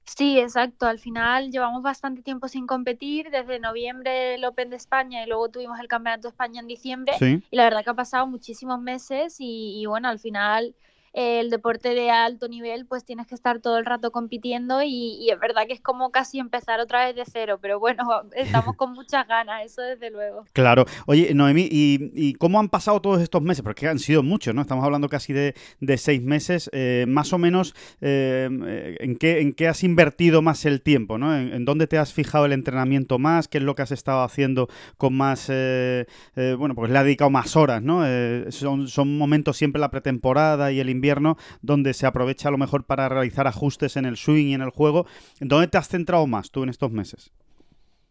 Sí, exacto. Al final llevamos bastante tiempo sin competir, desde noviembre el Open de España y luego tuvimos el Campeonato de España en diciembre. Y la verdad que ha pasado muchísimos meses y bueno, al final el deporte de alto nivel, pues tienes que estar todo el rato compitiendo y, es verdad que es como casi empezar otra vez de cero, pero bueno, (laughs) estamos con muchas ganas, eso desde luego. Claro. Oye, Noemí, ¿y, cómo han pasado todos estos meses? Porque han sido muchos, ¿no? Estamos hablando casi de, seis meses. Eh, más o menos, eh, ¿en, qué, ¿en qué has invertido más el tiempo, ¿no? ¿En, dónde te has fijado el entrenamiento más? ¿Qué es lo que has estado haciendo con más, eh, bueno, pues le ha dedicado más horas, ¿no? son, son momentos siempre la pretemporada y el invierno, donde se aprovecha a lo mejor para realizar ajustes en el swing y en el juego. ¿Dónde te has centrado más tú en estos meses?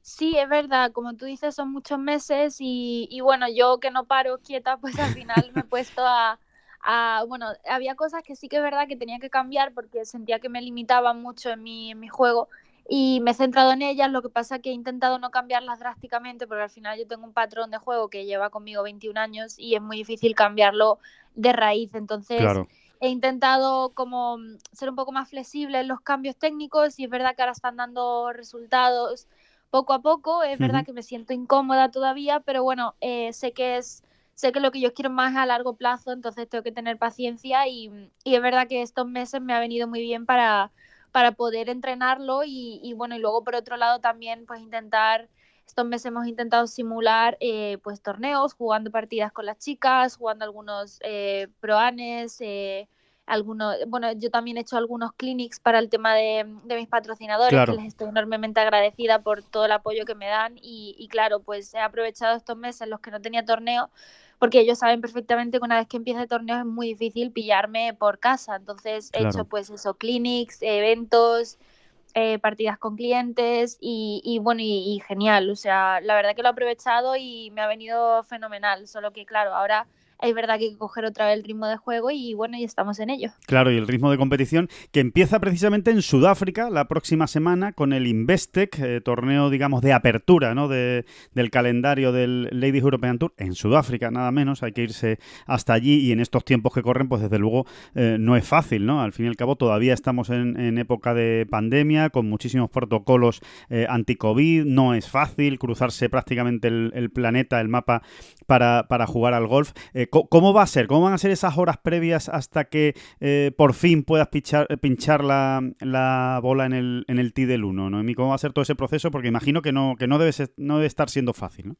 Sí, es verdad, como tú dices, son muchos meses y, bueno, yo que no paro quieta, pues al final me he (laughs) puesto a, bueno, había cosas que sí que es verdad que tenía que cambiar porque sentía que me limitaban mucho en mi, en mi juego y me he centrado en ellas, lo que pasa es que he intentado no cambiarlas drásticamente porque al final yo tengo un patrón de juego que lleva conmigo 21 años y es muy difícil cambiarlo de raíz, entonces he intentado como ser un poco más flexible en los cambios técnicos y es verdad que ahora están dando resultados poco a poco, es verdad que me siento incómoda todavía, pero bueno, eh, sé que es sé que lo que yo quiero más a largo plazo, entonces tengo que tener paciencia y, y es verdad que estos meses me ha venido muy bien para para poder entrenarlo y, bueno, y luego por otro lado también pues intentar, estos meses hemos intentado simular eh, pues torneos, jugando partidas con las chicas, jugando algunos eh, proanes, eh, algunos, bueno, yo también he hecho algunos clinics para el tema de, mis patrocinadores, que les estoy enormemente agradecida por todo el apoyo que me dan y, y claro, pues he aprovechado estos meses en los que no tenía torneo porque ellos saben perfectamente que una vez que empieza el torneo es muy difícil pillarme por casa. Entonces he hecho pues eso, clinics, eventos, eh, partidas con clientes y, bueno, y, y, genial. O sea, la verdad que lo he aprovechado y me ha venido fenomenal. Solo que claro, ahora es verdad que hay que coger otra vez el ritmo de juego y bueno, y estamos en ello. Claro, y el ritmo de competición que empieza precisamente en Sudáfrica la próxima semana con el Investec, eh, torneo, digamos, de apertura ¿no? de, del calendario del Ladies European Tour en Sudáfrica, nada menos. Hay que irse hasta allí y en estos tiempos que corren, pues desde luego eh, no es fácil, ¿no? Al fin y al cabo, todavía estamos en, época de pandemia, con muchísimos protocolos eh, anti-COVID, no es fácil cruzarse prácticamente el, planeta, el mapa para, para jugar al golf. ¿Cómo va a ser? ¿Cómo van a ser esas horas previas hasta que por fin puedas pinchar, la bola en el, en el tee del 1, ¿no? ¿Cómo va a ser todo ese proceso? Porque imagino que no, que no, debe, no debe estar siendo fácil, ¿no?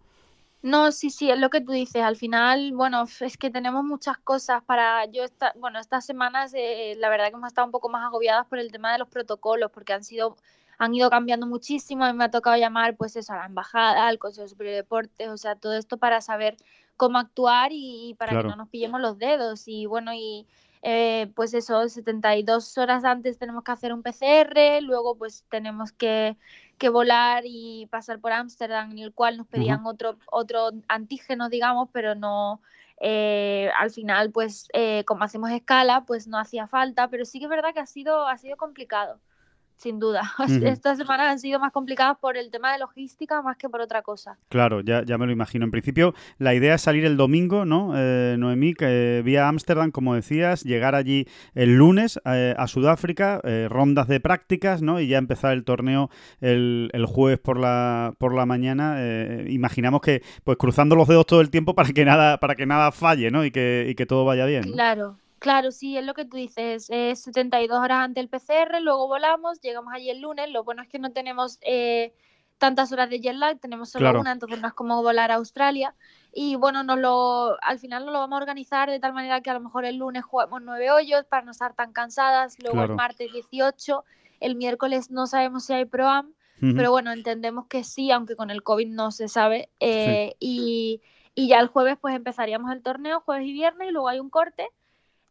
No, sí, sí, es lo que tú dices. Al final, bueno, es que tenemos muchas cosas para. Yo, esta, bueno, estas semanas, eh, la verdad que hemos estado un poco más agobiadas por el tema de los protocolos, porque han sido, han ido cambiando muchísimo. A mí me ha tocado llamar, pues eso, a la embajada, al Consejo Superior de Deportes, o sea, todo esto para saber cómo actuar y, para que no nos pillemos los dedos. Y bueno, y eh, pues eso, 72 horas antes tenemos que hacer un PCR, luego pues tenemos que, volar y pasar por Ámsterdam, en el cual nos pedían otro, otro antígeno, digamos, pero no, eh, al final, pues eh, como hacemos escala, pues no hacía falta, pero sí que es verdad que ha sido, ha sido complicado sin duda. (laughs) Estas semanas han sido más complicadas por el tema de logística más que por otra cosa. Claro, ya, ya me lo imagino. En principio, la idea es salir el domingo, ¿no, eh, Noemí? Que vía Ámsterdam, como decías, llegar allí el lunes eh, a Sudáfrica, eh, rondas de prácticas, ¿no? Y ya empezar el torneo el, el jueves por la, por la mañana. Eh, imaginamos que, pues cruzando los dedos todo el tiempo para que nada, para que nada falle, ¿no? Y que, y que todo vaya bien. Claro. Claro, sí, es lo que tú dices, es 72 horas antes del PCR, luego volamos, llegamos allí el lunes, lo bueno es que no tenemos eh, tantas horas de jet lag, tenemos solo una, entonces no es como volar a Australia, y bueno, nos lo, al final nos lo vamos a organizar de tal manera que a lo mejor el lunes jugamos nueve hoyos para no estar tan cansadas, luego el martes 18, el miércoles no sabemos si hay ProAm, pero bueno, entendemos que sí, aunque con el COVID no se sabe, eh, y, y ya el jueves pues empezaríamos el torneo, jueves y viernes, y luego hay un corte,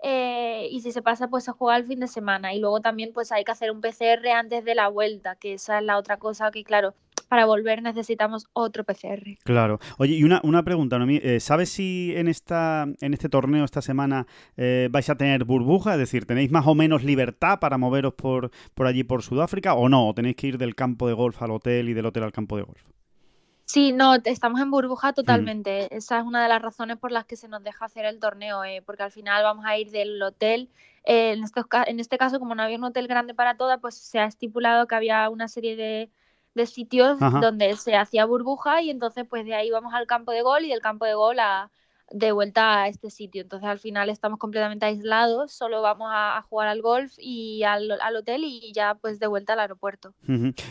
eh, y si se pasa pues a jugar el fin de semana y luego también pues hay que hacer un PCR antes de la vuelta que esa es la otra cosa que claro para volver necesitamos otro PCR. Claro. Oye, y una, una pregunta, Noemí. Eh, ¿Sabes si en esta en este torneo esta semana eh, vais a tener burbuja? Es decir, ¿tenéis más o menos libertad para moveros por, por allí, por Sudáfrica? ¿O no? ¿O tenéis que ir del campo de golf al hotel y del hotel al campo de golf? Sí, no, estamos en burbuja totalmente. Esa es una de las razones por las que se nos deja hacer el torneo, eh, porque al final vamos a ir del hotel. Eh, en, este, en este caso, como no había un hotel grande para todas, pues se ha estipulado que había una serie de, de sitios donde se hacía burbuja y entonces pues de ahí vamos al campo de gol y del campo de gol a, de vuelta a este sitio. Entonces al final estamos completamente aislados, solo vamos a, jugar al golf y al, hotel y ya pues de vuelta al aeropuerto.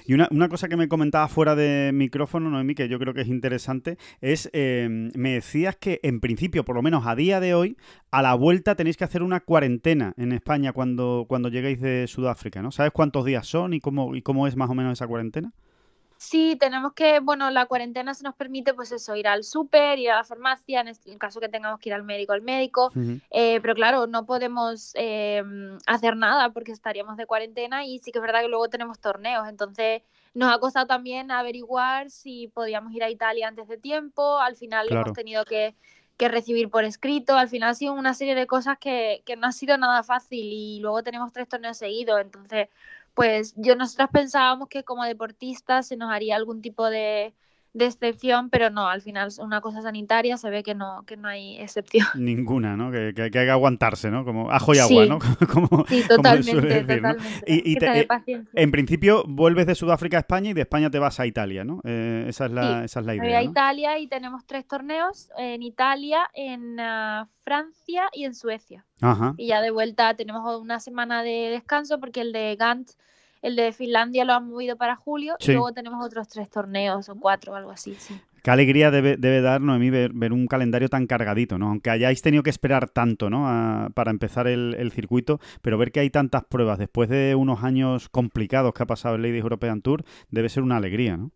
Y una, una, cosa que me comentaba fuera de micrófono, Noemi, que yo creo que es interesante, es, em, me decías que en principio, por lo menos a día de hoy, a la vuelta tenéis que hacer una cuarentena en España cuando, cuando lleguéis de Sudáfrica, ¿no? ¿Sabes cuántos días son y cómo, y cómo es más o menos esa cuarentena? Sí, tenemos que, bueno, la cuarentena se nos permite, pues eso, ir al súper, ir a la farmacia, en el caso que tengamos que ir al médico, al médico, eh, pero claro, no podemos eh, hacer nada porque estaríamos de cuarentena y sí que es verdad que luego tenemos torneos, entonces nos ha costado también averiguar si podíamos ir a Italia antes de tiempo, al final lo hemos tenido que, que, recibir por escrito, al final ha sido una serie de cosas que, que no ha sido nada fácil y luego tenemos tres torneos seguidos, entonces pues yo nosotras pensábamos que como deportistas se nos haría algún tipo de, de excepción, pero no, al final es una cosa sanitaria, se ve que no, que no hay excepción. (laughs) Ninguna, ¿no? Que, que, hay que aguantarse, ¿no? Como ajo y agua, ¿no? (laughs) como, sí, totalmente, totalmente. Y, eh, en principio vuelves de Sudáfrica a España y de España te vas a Italia, ¿no? Eh, esa, es la, esa es la idea. Voy a Italia y tenemos tres torneos en Italia, en ah, Francia y en Suecia. Ajá. Y ya de vuelta tenemos una semana de descanso porque el de Gant el de Finlandia lo han movido para julio y luego tenemos otros tres torneos o cuatro o algo así. Sí. Qué alegría debe, debe dar, Noemí, ver, ver, un calendario tan cargadito, ¿no? Aunque hayáis tenido que esperar tanto, ¿no? para empezar el, circuito, pero ver que hay tantas pruebas después de unos años complicados que ha pasado el Ladies European Tour debe ser una alegría, ¿no?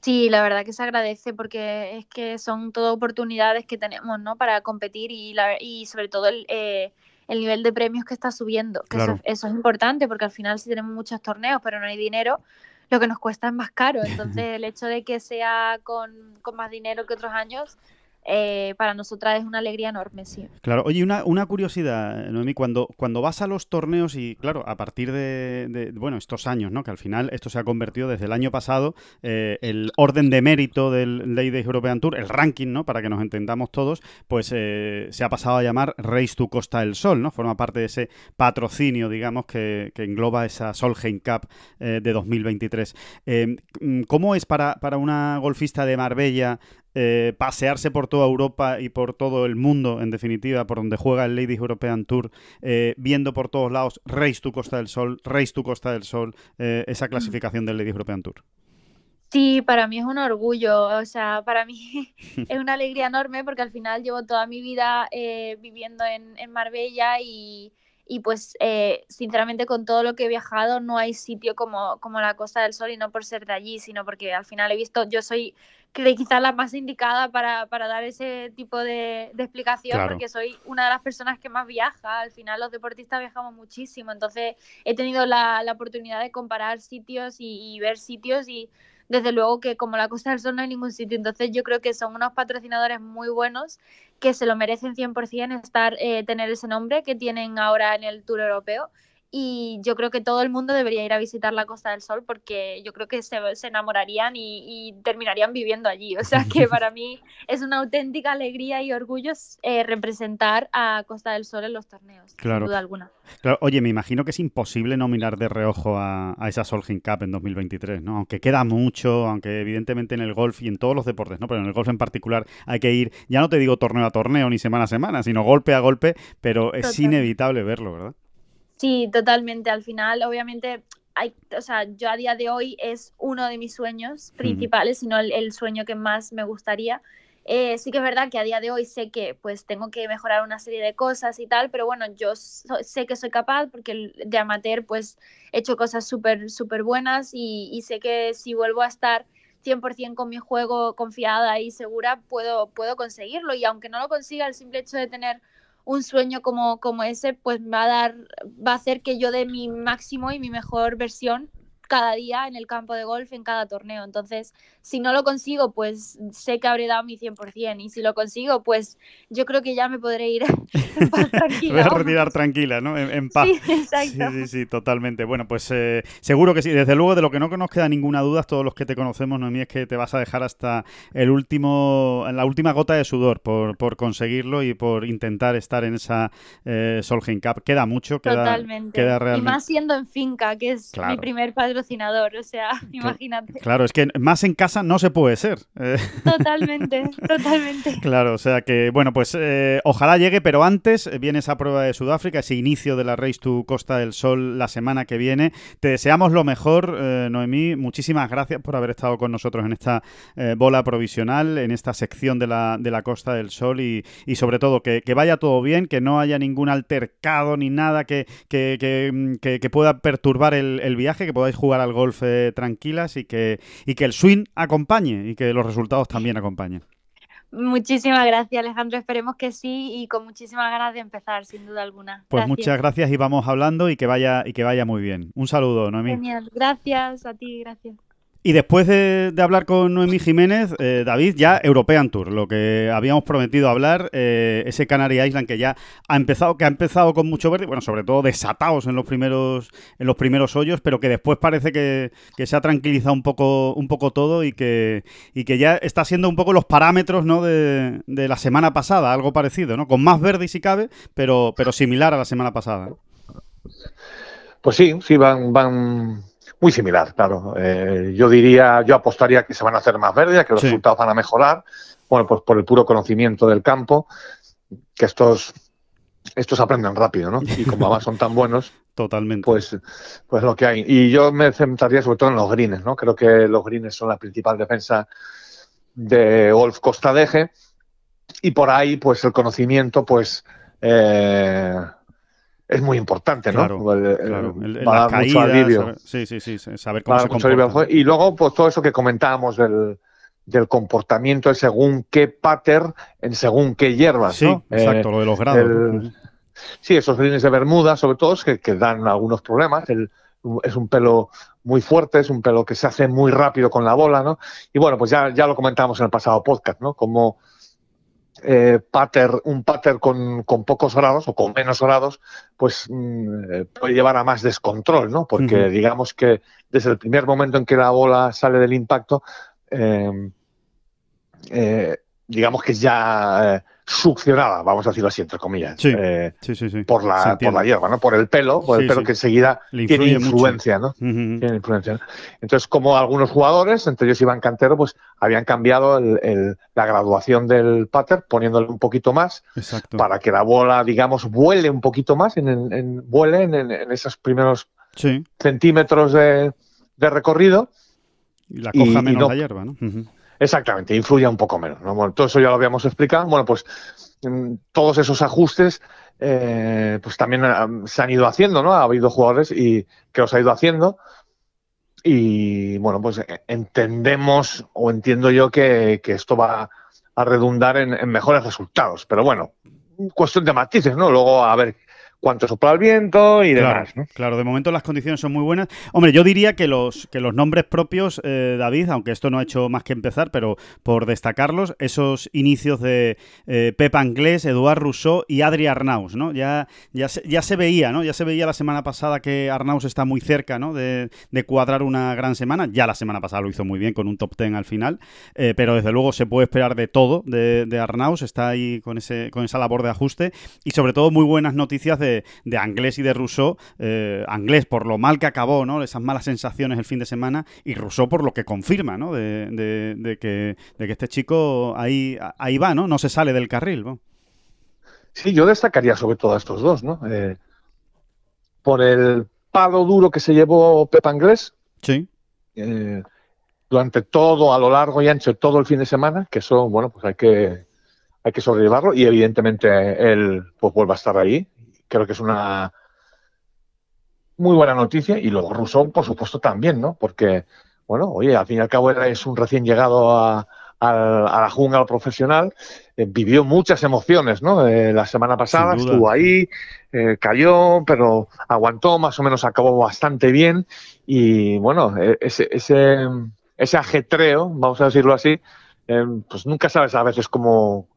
Sí, la verdad que se agradece porque es que son todas oportunidades que tenemos, ¿no? Para competir y, la, y sobre todo el, eh, el nivel de premios que está subiendo. eso, es importante porque al final si tenemos muchos torneos pero no hay dinero, lo que nos cuesta es más caro. (laughs) Entonces el hecho de que sea con, más dinero que otros años eh, para nosotras es una alegría enorme, sí. Claro, oye, una, una curiosidad, Noemí, cuando, cuando vas a los torneos y, claro, a partir de, bueno, estos años, ¿no? Que al final esto se ha convertido desde el año pasado, eh, el orden de mérito del Ladies European Tour, el ranking, ¿no? Para que nos entendamos todos, pues eh, se ha pasado a llamar Race to Costa del Sol, ¿no? Forma parte de ese patrocinio, digamos, que, engloba esa Solheim Cup de 2023. ¿Cómo es para, para una golfista de Marbella eh, pasearse por toda Europa y por todo el mundo, en definitiva, por donde juega el Ladies European Tour, eh, viendo por todos lados Race to Costa del Sol, Race to Costa del Sol, eh, esa clasificación del Ladies European Tour. Sí, para mí es un orgullo, o sea, para mí (laughs) es una alegría enorme porque al final llevo toda mi vida viviendo en, Marbella y, y pues sinceramente con todo lo que he viajado no hay sitio como, como la Costa del Sol y no por ser de allí, sino porque al final he visto, yo soy quizás la más indicada para, para dar ese tipo de, explicación porque soy una de las personas que más viaja, al final los deportistas viajamos muchísimo, entonces he tenido la, la oportunidad de comparar sitios y ver sitios y desde luego que como la Costa del Sol no hay ningún sitio. Entonces yo creo que son unos patrocinadores muy buenos que se lo merecen 100% estar, eh, tener ese nombre que tienen ahora en el Tour Europeo y yo creo que todo el mundo debería ir a visitar la Costa del Sol porque yo creo que se, enamorarían y, terminarían viviendo allí. O sea que para mí (laughs) es una auténtica alegría y orgullo eh, representar a Costa del Sol en los torneos, sin duda alguna. Oye, me imagino que es imposible no mirar de reojo a, esa Solheim Cup en 2023, ¿no? Aunque queda mucho, aunque evidentemente en el golf y en todos los deportes, ¿no? Pero en el golf en particular hay que ir, ya no te digo torneo a torneo ni semana a semana, sino golpe a golpe, pero es inevitable verlo, ¿verdad? Sí, totalmente. Al final, obviamente, hay, o sea, yo a día de hoy es uno de mis sueños principales, sino el, sueño que más me gustaría. Eh, sí que es verdad que a día de hoy sé que pues tengo que mejorar una serie de cosas y tal, pero bueno, yo sé que soy capaz porque de amateur pues he hecho cosas súper, súper buenas y, y, sé que si vuelvo a estar 100% con mi juego confiada y segura, puedo, puedo conseguirlo. Y aunque no lo consiga, el simple hecho de tener un sueño como, como ese, pues va a dar, va a hacer que yo dé mi máximo y mi mejor versión cada día en el campo de golf, en cada torneo. Entonces, si no lo consigo, pues sé que habré dado mi 100%. Y si lo consigo, pues yo creo que ya me podré ir en paz tranquila. Voy a retirar tranquila, ¿no? En, paz. Sí, exacto. Sí, sí, totalmente. Bueno, pues eh, seguro que sí. Desde luego, de lo que no nos queda ninguna duda, todos los que te conocemos, Noemí, es que te vas a dejar hasta el último, la última gota de sudor por, por conseguirlo y por intentar estar en esa eh, Solheim Cup. Queda mucho, queda, Totalmente. queda realmente... Y más siendo en finca, que es mi primer patrocinador, o sea, (laughs) imagínate. Claro, es que más en casa no se puede ser. Eh. Totalmente, (laughs) totalmente. Claro, o sea que, bueno, pues eh, ojalá llegue, pero antes viene esa prueba de Sudáfrica, ese inicio de la Race to Costa del Sol la semana que viene. Te deseamos lo mejor, eh, Noemí. Muchísimas gracias por haber estado con nosotros en esta bola provisional, en esta sección de la, de la Costa del Sol y, y sobre todo que, vaya todo bien, que no haya ningún altercado ni nada que, que, que pueda perturbar el, el, viaje, que podáis jugar al golf tranquilas y que, y que el swing acompañe y que los resultados también acompañen. Muchísimas gracias, Alejandro. Esperemos que sí y con muchísimas ganas de empezar, sin duda alguna. Pues muchas gracias y vamos hablando y que vaya y que vaya muy bien. Un saludo, Noemí. Genial. Gracias a ti, gracias. Y después de, hablar con Noemí Jiménez, eh, David, ya European Tour, lo que habíamos prometido hablar, eh, ese Canary Island que ya ha empezado, que ha empezado con mucho verde, bueno, sobre todo desatados en los primeros, en los primeros hoyos, pero que después parece que, se ha tranquilizado un poco, un poco todo y que, y que ya está siendo un poco los parámetros ¿no? de, de la semana pasada, algo parecido, ¿no? Con más verde si cabe, pero, pero similar a la semana pasada. Pues sí, sí, van, van muy similar, claro. Eh, yo diría, yo apostaría que se van a hacer más verdes, que los resultados van a mejorar, bueno, pues por el puro conocimiento del campo, que estos estos aprenden rápido, ¿no? Y como (laughs) además son tan buenos, totalmente. Pues, pues lo que hay. Y yo me centraría sobre todo en los greens, ¿no? Creo que los greens son la principal defensa de Wolf Costa Deje y por ahí, pues el conocimiento, pues eh, es muy importante, ¿no? Claro, claro. El, mucho alivio. sí, sí, sí, saber cómo se comporta. Y luego, pues todo eso que comentábamos del, del comportamiento de según qué pater en según qué hierbas, sí, exacto, lo de los grados. sí, esos greens de Bermuda, sobre todo, que, que dan algunos problemas. Es un pelo muy fuerte, es un pelo que se hace muy rápido con la bola, ¿no? Y bueno, pues ya, ya lo comentábamos en el pasado podcast, ¿no? Como eh, pater, un pater con, con, pocos grados o con menos grados, pues mm, eh, puede llevar a más descontrol, ¿no? Porque uh -huh. digamos que desde el primer momento en que la bola sale del impacto, eh, eh digamos que ya eh, succionada, vamos a decirlo así, entre comillas, sí, eh, sí, sí, sí. Por, la, por la hierba, ¿no? Por el pelo, por el pelo que enseguida tiene influencia. ¿no? Uh -huh. Tiene influencia. ¿no? Entonces, como algunos jugadores, entre ellos Iván Cantero, pues habían cambiado el, el, la graduación del pater, poniéndole un poquito más, Exacto. para que la bola, digamos, vuele un poquito más, en, en, en vuele en, en, esos primeros centímetros de, de, recorrido. Y la coja y, menos y no, la hierba, ¿no? Uh -huh. Exactamente, influya un poco menos. ¿no? Bueno, todo eso ya lo habíamos explicado. Bueno, pues mm, todos esos ajustes eh, pues también um, se han ido haciendo, ¿no? Ha habido jugadores y que los ha ido haciendo. Y bueno, pues eh, entendemos o entiendo yo que, que esto va a redundar en, mejores resultados. Pero bueno, cuestión de matices, ¿no? Luego a ver cuánto sopla el viento y claro, demás. ¿no? Claro, de momento las condiciones son muy buenas. Hombre, yo diría que los, que los nombres propios, eh, David, aunque esto no ha hecho más que empezar, pero por destacarlos, esos inicios de eh, Pep Anglés, Eduard Rousseau y Adri Arnaus, ¿no? Ya, ya, se, ya se veía, ¿no? Ya se veía la semana pasada que Arnaus está muy cerca, ¿no? De, de cuadrar una gran semana. Ya la semana pasada lo hizo muy bien con un top ten al final, eh, pero desde luego se puede esperar de todo de, de Arnaus, está ahí con, ese, con esa labor de ajuste y sobre todo muy buenas noticias de de, de Anglés y de Rousseau. Eh, Anglés por lo mal que acabó, ¿no? Esas malas sensaciones el fin de semana y Rousseau por lo que confirma, ¿no? De, de, de que, que, este chico ahí, ahí va, ¿no? No se sale del carril. ¿no? Sí, yo destacaría sobre todo a estos dos, ¿no? Eh, por el palo duro que se llevó Pep Anglés. Sí. Eh, durante todo, a lo largo y ancho, todo el fin de semana, que eso, bueno, pues hay que, hay que sobrellevarlo y evidentemente él pues vuelve a estar ahí creo que es una muy buena noticia y luego Rousseau, por supuesto, también, ¿no? Porque, bueno, oye, al fin y al cabo es un recién llegado a, a, a la jungla profesional, eh, vivió muchas emociones, ¿no? Eh, la semana pasada estuvo ahí, eh, cayó, pero aguantó, más o menos acabó bastante bien y, bueno, e, ese, ese, ese ajetreo, vamos a decirlo así, eh, pues nunca sabes a veces cómo,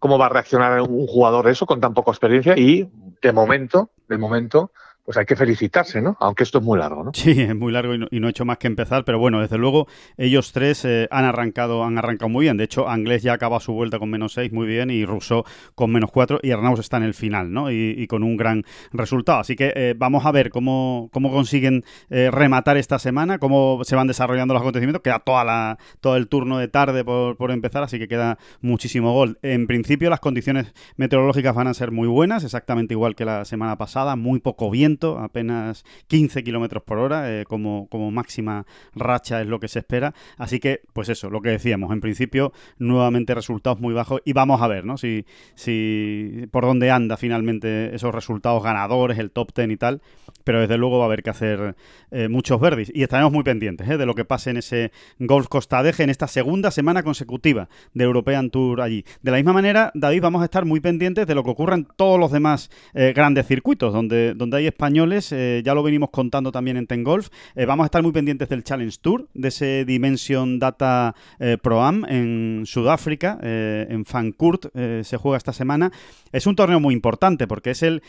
cómo va a reaccionar un jugador eso con tan poca experiencia y de momento, de momento, pues hay que felicitarse, ¿no? Aunque esto es muy largo, ¿no? Sí, es muy largo y no, y he hecho más que empezar, pero bueno, desde luego ellos tres eh, han arrancado han arrancado muy bien. De hecho, Anglés ya acaba su vuelta con menos seis muy bien y Rousseau con menos cuatro y Arnaus está en el final, ¿no? Y, y con un gran resultado. Así que eh, vamos a ver cómo, cómo consiguen eh, rematar esta semana, cómo se van desarrollando los acontecimientos. Queda toda la, todo el turno de tarde por, por empezar, así que queda muchísimo gol. En principio, las condiciones meteorológicas van a ser muy buenas, exactamente igual que la semana pasada, muy poco viento apenas 15 kilómetros por hora, eh, como, como máxima racha es lo que se espera. Así que, pues eso, lo que decíamos, en principio, nuevamente resultados muy bajos y vamos a ver, ¿no? Si, si por dónde anda finalmente esos resultados ganadores, el top 10 y tal, pero desde luego va a haber que hacer eh, muchos verdis y estaremos muy pendientes ¿eh? de lo que pase en ese Golf Costa Deje en esta segunda semana consecutiva de European Tour allí. De la misma manera, David, vamos a estar muy pendientes de lo que ocurra en todos los demás grandes circuitos donde, donde hay españoles, eh, ya lo venimos contando también en Ten Golf. Eh, vamos a estar muy pendientes del Challenge Tour, de ese Dimension Data eh, Pro Am en Sudáfrica, en Fancourt, se juega esta semana. Es un torneo muy importante porque es el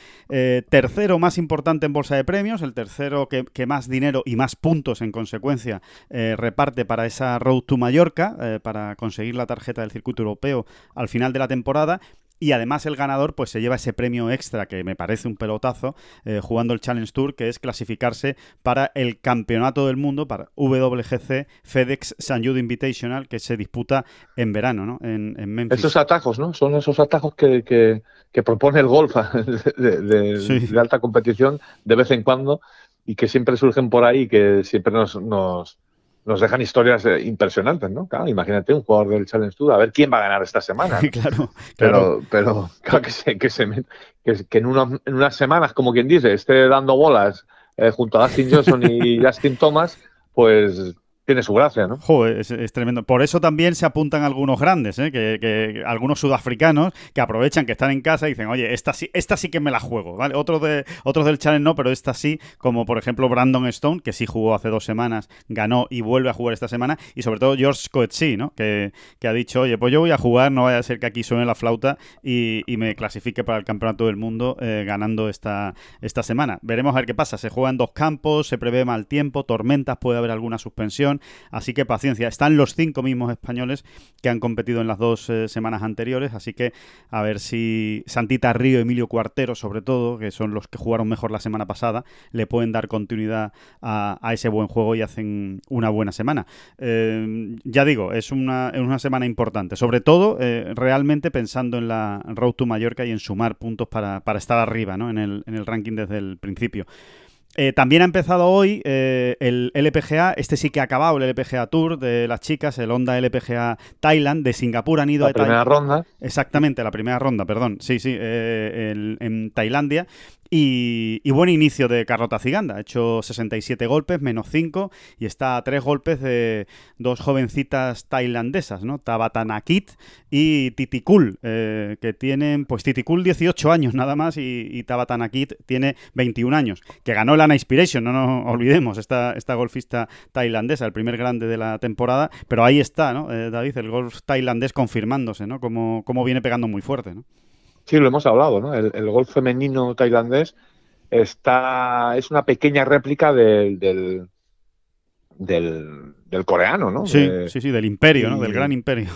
tercero más importante en bolsa de premios, el tercero que más dinero y más puntos en consecuencia reparte para esa Road to Mallorca, para conseguir la tarjeta del circuito europeo al final de la temporada y además el ganador pues se lleva ese premio extra que me parece un pelotazo eh, jugando el Challenge Tour que es clasificarse para el campeonato del mundo para WGC FedEx San Jude Invitational que se disputa en verano ¿no? en, en Memphis. Esos atajos, ¿no? Son esos atajos que, que, que propone el golf (laughs) de, de, sí. de, alta competición de vez en cuando y que siempre surgen por ahí y que siempre nos, nos nos dejan historias eh, impresionantes, ¿no? Claro, imagínate un jugador del Challenge Tour, a ver quién va a ganar esta semana. ¿no? (laughs) claro, pero, pero claro que, se, que, se, que, que en, unos, en, unas semanas, como quien dice, esté dando bolas eh, junto a Dustin Johnson y (laughs) Justin Thomas, pues tiene su gracia, ¿no? Joder, es, tremendo. Por eso también se apuntan algunos grandes, ¿eh? que, algunos sudafricanos que aprovechan que están en casa y dicen, oye, esta sí, esta sí que me la juego, ¿vale? Otros, de, otros del Challenge no, pero esta sí, como por ejemplo Brandon Stone, que sí jugó hace dos semanas, ganó y vuelve a jugar esta semana, y sobre todo George Coetzee, ¿no? Que, ha dicho, oye, pues yo voy a jugar, no vaya a ser que aquí suene la flauta y, me clasifique para el Campeonato del Mundo eh, ganando esta, esta semana. Veremos a ver qué pasa. Se juega en dos campos, se prevé mal tiempo, tormentas, puede haber alguna suspensión Así que paciencia. Están los cinco mismos españoles que han competido en las dos eh, semanas anteriores. Así que a ver si Santita Río, Emilio Cuartero, sobre todo, que son los que jugaron mejor la semana pasada, le pueden dar continuidad a, ese buen juego y hacen una buena semana. Eh, ya digo, es una, una, semana importante. Sobre todo, eh, realmente pensando en la Road to Mallorca y en sumar puntos para, estar arriba ¿no? en, el, en el ranking desde el principio. Eh, también ha empezado hoy eh, el LPGA, este sí que ha acabado, el LPGA Tour de las chicas, el Honda LPGA Thailand, de Singapur han ido la primera ronda. Exactamente, la primera ronda, perdón, sí, sí, eh, en Tailandia. Y, buen inicio de Carlota Ciganda. Ha hecho 67 golpes, menos 5, y está a 3 golpes de dos jovencitas tailandesas, ¿no? Tabatanakit y Titikul, eh, que tienen, pues Titikul 18 años nada más y, y Tabatanakit tiene 21 años, que ganó la Inspiration, no nos olvidemos, esta, esta golfista tailandesa, el primer grande de la temporada, pero ahí está, ¿no? Eh, David, el golf tailandés confirmándose, ¿no? Como, como viene pegando muy fuerte, ¿no? Sí, lo hemos hablado, ¿no? El, golf femenino tailandés está es una pequeña réplica del, del, del, coreano, ¿no? Sí, sí, sí, del imperio, ¿no? Del gran imperio.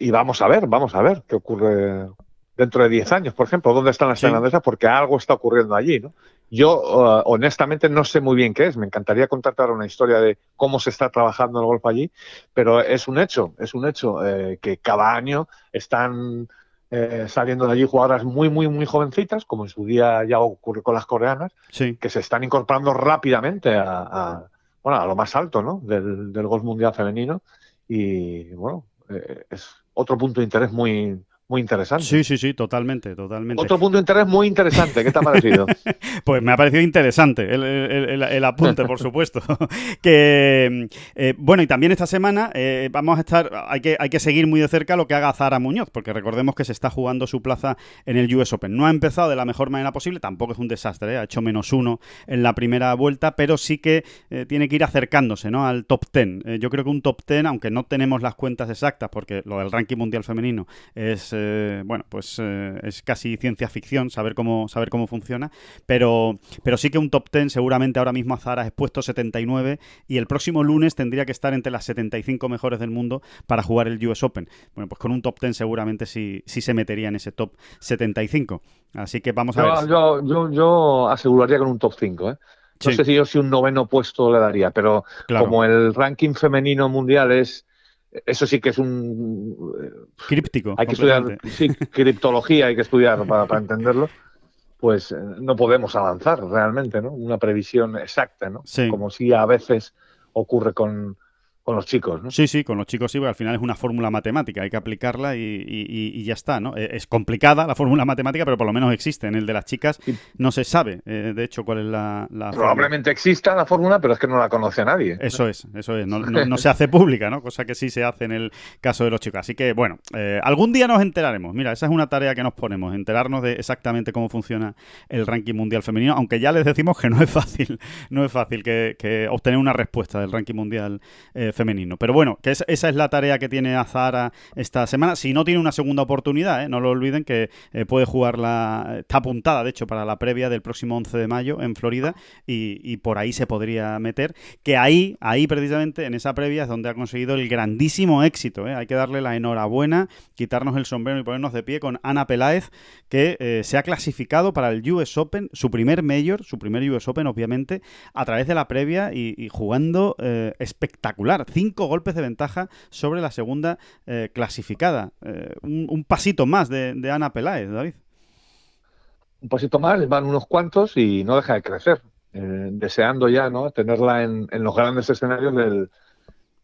Y vamos a ver, vamos a ver qué ocurre dentro de 10 años, por ejemplo, dónde están las tailandesas, porque algo está ocurriendo allí, ¿no? Yo, uh, honestamente, no sé muy bien qué es. Me encantaría contarte ahora una historia de cómo se está trabajando el golf allí, pero es un hecho, es un hecho eh, que cada año están eh, saliendo de allí jugadoras muy, muy, muy jovencitas, como en su día ya ocurre con las coreanas, que se están incorporando rápidamente a, bueno, a lo más alto ¿no? del, del golf mundial femenino. Y bueno, eh, es otro punto de interés muy, muy interesante. Sí, sí, sí, totalmente, totalmente. Otro punto de interés muy interesante, ¿qué te ha parecido? (laughs) pues me ha parecido interesante el, apunte, por supuesto. (laughs) que eh, bueno, y también esta semana eh, vamos a estar, hay que, hay que seguir muy de cerca lo que haga Zara Muñoz, porque recordemos que se está jugando su plaza en el US Open. No ha empezado de la mejor manera posible, tampoco es un desastre, ¿eh? ha hecho menos uno en la primera vuelta, pero sí que tiene que ir acercándose ¿no? al top ten. yo creo que un top ten, aunque no tenemos las cuentas exactas, porque lo del ranking mundial femenino es eh, bueno, pues eh, es casi ciencia ficción saber cómo, saber cómo funciona, pero, pero sí que un top 10 seguramente ahora mismo Zara es puesto 79 y el próximo lunes tendría que estar entre las 75 mejores del mundo para jugar el US Open. Bueno, pues con un top 10 seguramente sí, sí se metería en ese top 75. Así que vamos a ver. Yo, yo, yo aseguraría con un top 5, ¿eh? No sé si yo si un noveno puesto le daría, pero como el ranking femenino mundial es eso sí que es un... Críptico. Hay que estudiar, sí, (laughs) criptología hay que estudiar para, entenderlo. Pues eh, no podemos avanzar realmente, ¿no? Una previsión exacta, ¿no? Como si a veces ocurre con, con los chicos, ¿no? Sí, sí, con los chicos sí, porque al final es una fórmula matemática, hay que aplicarla y, ya está, ¿no? E, es complicada la fórmula matemática, pero por lo menos existe. En el de las chicas no se sabe, eh, de hecho, cuál es la, Probablemente exista la fórmula, pero es que no la conoce nadie. Eso es, eso es. (laughs) No, se hace pública, ¿no? Cosa que sí se hace en el caso de los chicos. Así que, bueno, eh, algún día nos enteraremos. Mira, esa es una tarea que nos ponemos, enterarnos de exactamente cómo funciona el ranking mundial femenino, aunque ya les decimos que no es fácil, (laughs) no es fácil que, obtener una respuesta del ranking mundial femenino eh, femenino. Pero bueno, que esa es la tarea que tiene Azara esta semana. Si no tiene una segunda oportunidad, ¿eh? no lo olviden que eh, puede jugar la... Está apuntada, de hecho, para la previa del próximo 11 de mayo en Florida y, por ahí se podría meter. Que ahí, ahí precisamente, en esa previa es donde ha conseguido el grandísimo éxito. ¿eh? Hay que darle la enhorabuena, quitarnos el sombrero y ponernos de pie con Ana Peláez, que se ha clasificado para el US Open, su primer mayor, su primer US Open, obviamente, a través de la previa y jugando espectacular cinco golpes de ventaja sobre la segunda eh, clasificada. Eh, un, pasito más de, Ana Peláez, David. Un pasito más, van unos cuantos y no deja de crecer. Eh, deseando ya no tenerla en, los grandes escenarios del,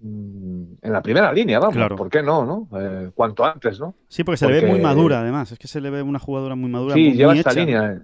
mm, en la primera línea, vamos. Claro. ¿Por qué no, no? cuanto antes, ¿no? Sí, porque se le ve muy madura, además. Es que se le ve una jugadora muy madura. Sí, lleva esta línea.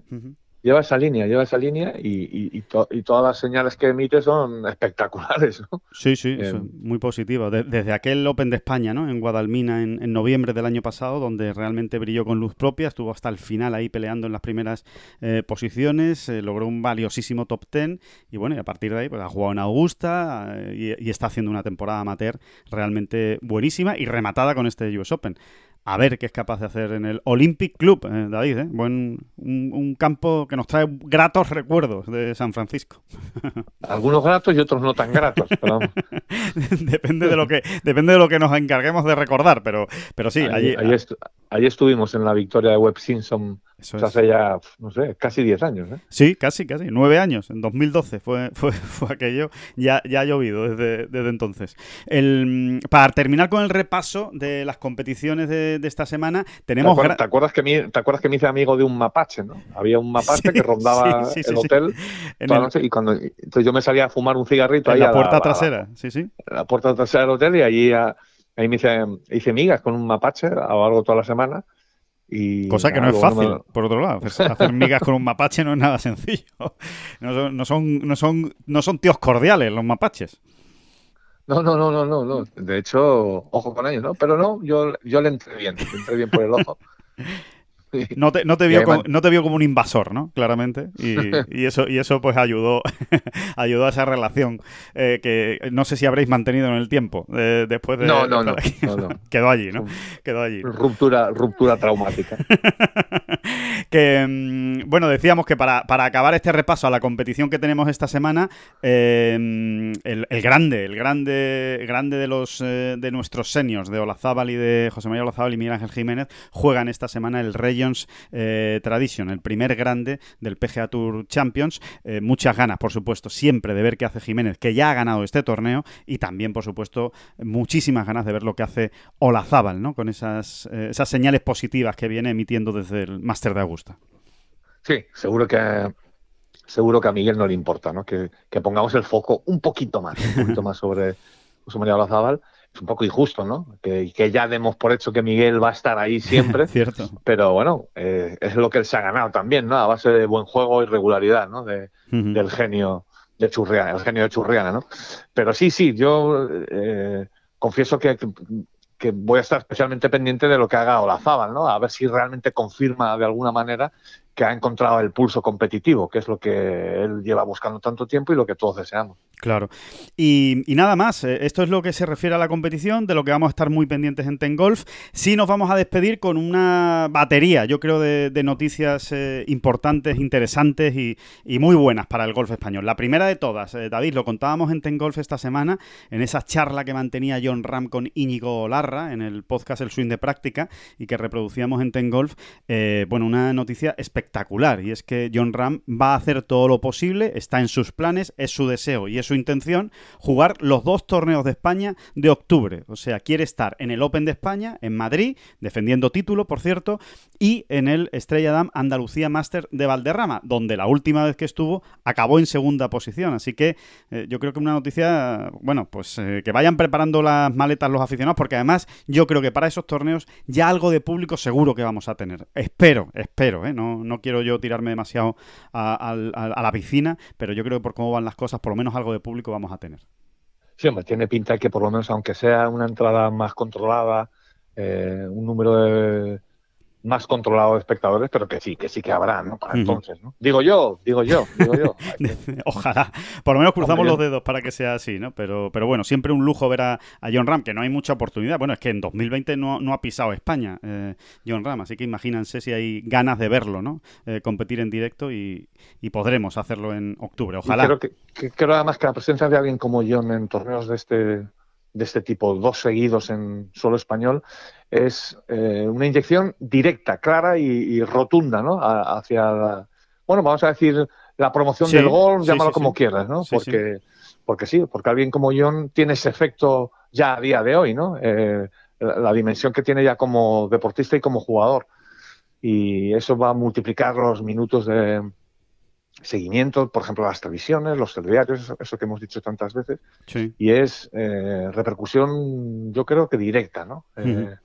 Lleva esa línea, lleva esa línea y, y, todas las señales que emite son espectaculares, ¿no? Sí, sí, eh, muy positivo. desde aquel Open de España, ¿no? En Guadalmina en, noviembre del año pasado, donde realmente brilló con luz propia, estuvo hasta el final ahí peleando en las primeras eh, posiciones, eh, logró un valiosísimo top ten y bueno, y a partir de ahí pues ha jugado en Augusta y, y está haciendo una temporada amateur realmente buenísima y rematada con este US Open a ver qué es capaz de hacer en el Olympic Club, eh, David. ¿eh? Buen, un, campo que nos trae gratos recuerdos de San Francisco. (laughs) Algunos gratos y otros no tan gratos. (laughs) depende de lo que depende de lo que nos encarguemos de recordar, pero, pero sí. Allí, allí, estuvimos en la victoria de Webb Simpson hace ya, no sé, casi 10 años. ¿eh? Sí, casi, casi. 9 años. En 2012 fue, (laughs) fue, fue aquello. Ya, ya ha llovido desde, desde entonces. El, para terminar con el repaso de las competiciones de, de esta semana, tenemos... ¿Te acuerdas, que me, ¿Te acuerdas que me hice amigo de un mapache, no? Había un mapache (laughs) que rondaba el hotel toda noche y cuando entonces yo me salía a fumar un cigarrito en ahí la puerta trasera, sí, sí. la puerta trasera del hotel y allí, ahí me hice, hice migas con un mapache a lo largo de toda la semana Cosa que no es fácil, por otro lado. Hacer migas con un mapache no es nada sencillo. No son, no son, no son, tíos cordiales los mapaches. No, no, no, no, no, no. De hecho, ojo con ellos, ¿no? Pero no, yo, yo le entré bien, le entré bien por el ojo. (laughs) No te, no, te vio como, no te vio como un invasor, ¿no? Claramente. Y, (laughs) eso, y eso pues ayudó, (laughs) ayudó a esa relación eh, que no sé si habréis mantenido en el tiempo eh, después de... No, no, no, (laughs) Quedó allí, ¿no? Quedó allí. Ruptura, ruptura traumática. que, mm, bueno, decíamos que para, acabar este repaso a la competición que tenemos esta semana, em, el, grande, el grande, grande de los de nuestros seniors, de Olazábal y de José María Olazábal y Miguel Ángel Jiménez, juegan esta semana el Rey eh, Tradition, el primer grande del PGA Tour Champions. Eh, muchas ganas, por supuesto, siempre de ver qué hace Jiménez, que ya ha ganado este torneo, y también, por supuesto, muchísimas ganas de ver lo que hace Olazábal, ¿no? Con esas, eh, señales positivas que viene emitiendo desde el Máster de Augusta. Sí, seguro que seguro que a Miguel no le importa, ¿no? Que, pongamos el foco un poquito más, un poquito más sobre José María Olazábal es un poco injusto, ¿no? Que, que, ya demos por hecho que Miguel va a estar ahí siempre. (laughs) Cierto. Pero bueno, eh, es lo que él se ha ganado también, ¿no? A base de buen juego y regularidad, ¿no? De, Del genio de Churriana, el genio de Churriana, ¿no? Pero sí, sí, yo eh, confieso que, que, voy a estar especialmente pendiente de lo que haga Olazábal, ¿no? A ver si realmente confirma de alguna manera que ha encontrado el pulso competitivo, que es lo que él lleva buscando tanto tiempo y lo que todos deseamos. Claro. Y, nada más, eh, esto es lo que se refiere a la competición, de lo que vamos a estar muy pendientes en Ten Golf. Sí nos vamos a despedir con una batería, yo creo, de, noticias eh, importantes, interesantes y, muy buenas para el golf español. La primera de todas, eh, David, lo contábamos en Ten Golf esta semana, en esa charla que mantenía John Ram con Íñigo Larra en el podcast El Swing de Práctica y que reproducíamos en Ten Golf. bueno, una noticia espectacular y es que John Ram va a hacer todo lo posible, está en sus planes, es su deseo y es su intención jugar los dos torneos de España de octubre. O sea, quiere estar en el Open de España, en Madrid, defendiendo título, por cierto, y en el Estrella Dam Andalucía Master de Valderrama, donde la última vez que estuvo acabó en segunda posición. Así que eh, yo creo que una noticia, bueno, pues eh, que vayan preparando las maletas los aficionados, porque además yo creo que para esos torneos ya algo de público seguro que vamos a tener. Espero, espero, ¿eh? No quiero yo tirarme demasiado a, la piscina, pero yo creo que por cómo van las cosas, por lo menos algo de público vamos a tener. Sí, hombre, tiene pinta que por lo menos, aunque sea una entrada más controlada, eh, un número de, más controlado de espectadores, pero que sí, que sí que habrá, ¿no? Para entonces, ¿no? Digo yo, digo yo, digo yo. (laughs) Ojalá. Por lo menos cruzamos los dedos para que sea así, ¿no? Pero, pero bueno, siempre un lujo ver a, John Ram, que no hay mucha oportunidad. Bueno, es que en 2020 no, no ha pisado España eh, John Ram, así que imagínense si hay ganas de verlo, ¿no? Eh, competir en directo y, podremos hacerlo en octubre. Ojalá. creo, que, que, creo además que la presencia de alguien como John en torneos de este de este tipo, dos seguidos en solo español, es eh, una inyección directa, clara y, rotunda, ¿no? hacia, la, bueno, vamos a decir, la promoción del gol, llámalo como quieras, ¿no? porque, porque sí, porque alguien como John tiene ese efecto ya a día de hoy, ¿no? Eh, la, dimensión que tiene ya como deportista y como jugador. Y eso va a multiplicar los minutos de, seguimiento, por ejemplo, las televisiones, los telediarios, eso, que hemos dicho tantas veces, y es eh, repercusión, yo creo que directa, ¿no? Eh,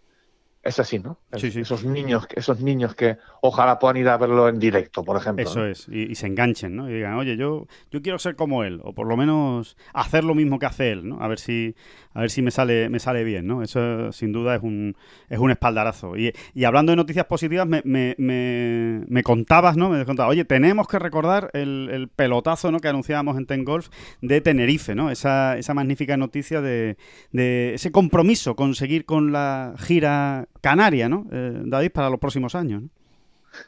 es así, ¿no? Sí, sí. Esos niños, esos niños que ojalá puedan ir a verlo en directo, por ejemplo. Eso ¿no? es, y, y se enganchen, ¿no? Y digan, oye, yo, yo quiero ser como él, o por lo menos hacer lo mismo que hace él, ¿no? A ver si, a ver si me sale, me sale bien, ¿no? Eso sin duda es un, es un espaldarazo. Y, y hablando de noticias positivas, me, me, me, me contabas, ¿no? Me contabas, oye, tenemos que recordar el, el pelotazo, ¿no? Que anunciábamos en Ten Golf de Tenerife, ¿no? Esa, esa magnífica noticia de, de ese compromiso con seguir con la gira canaria, ¿no? Eh, David, para los próximos años, ¿no?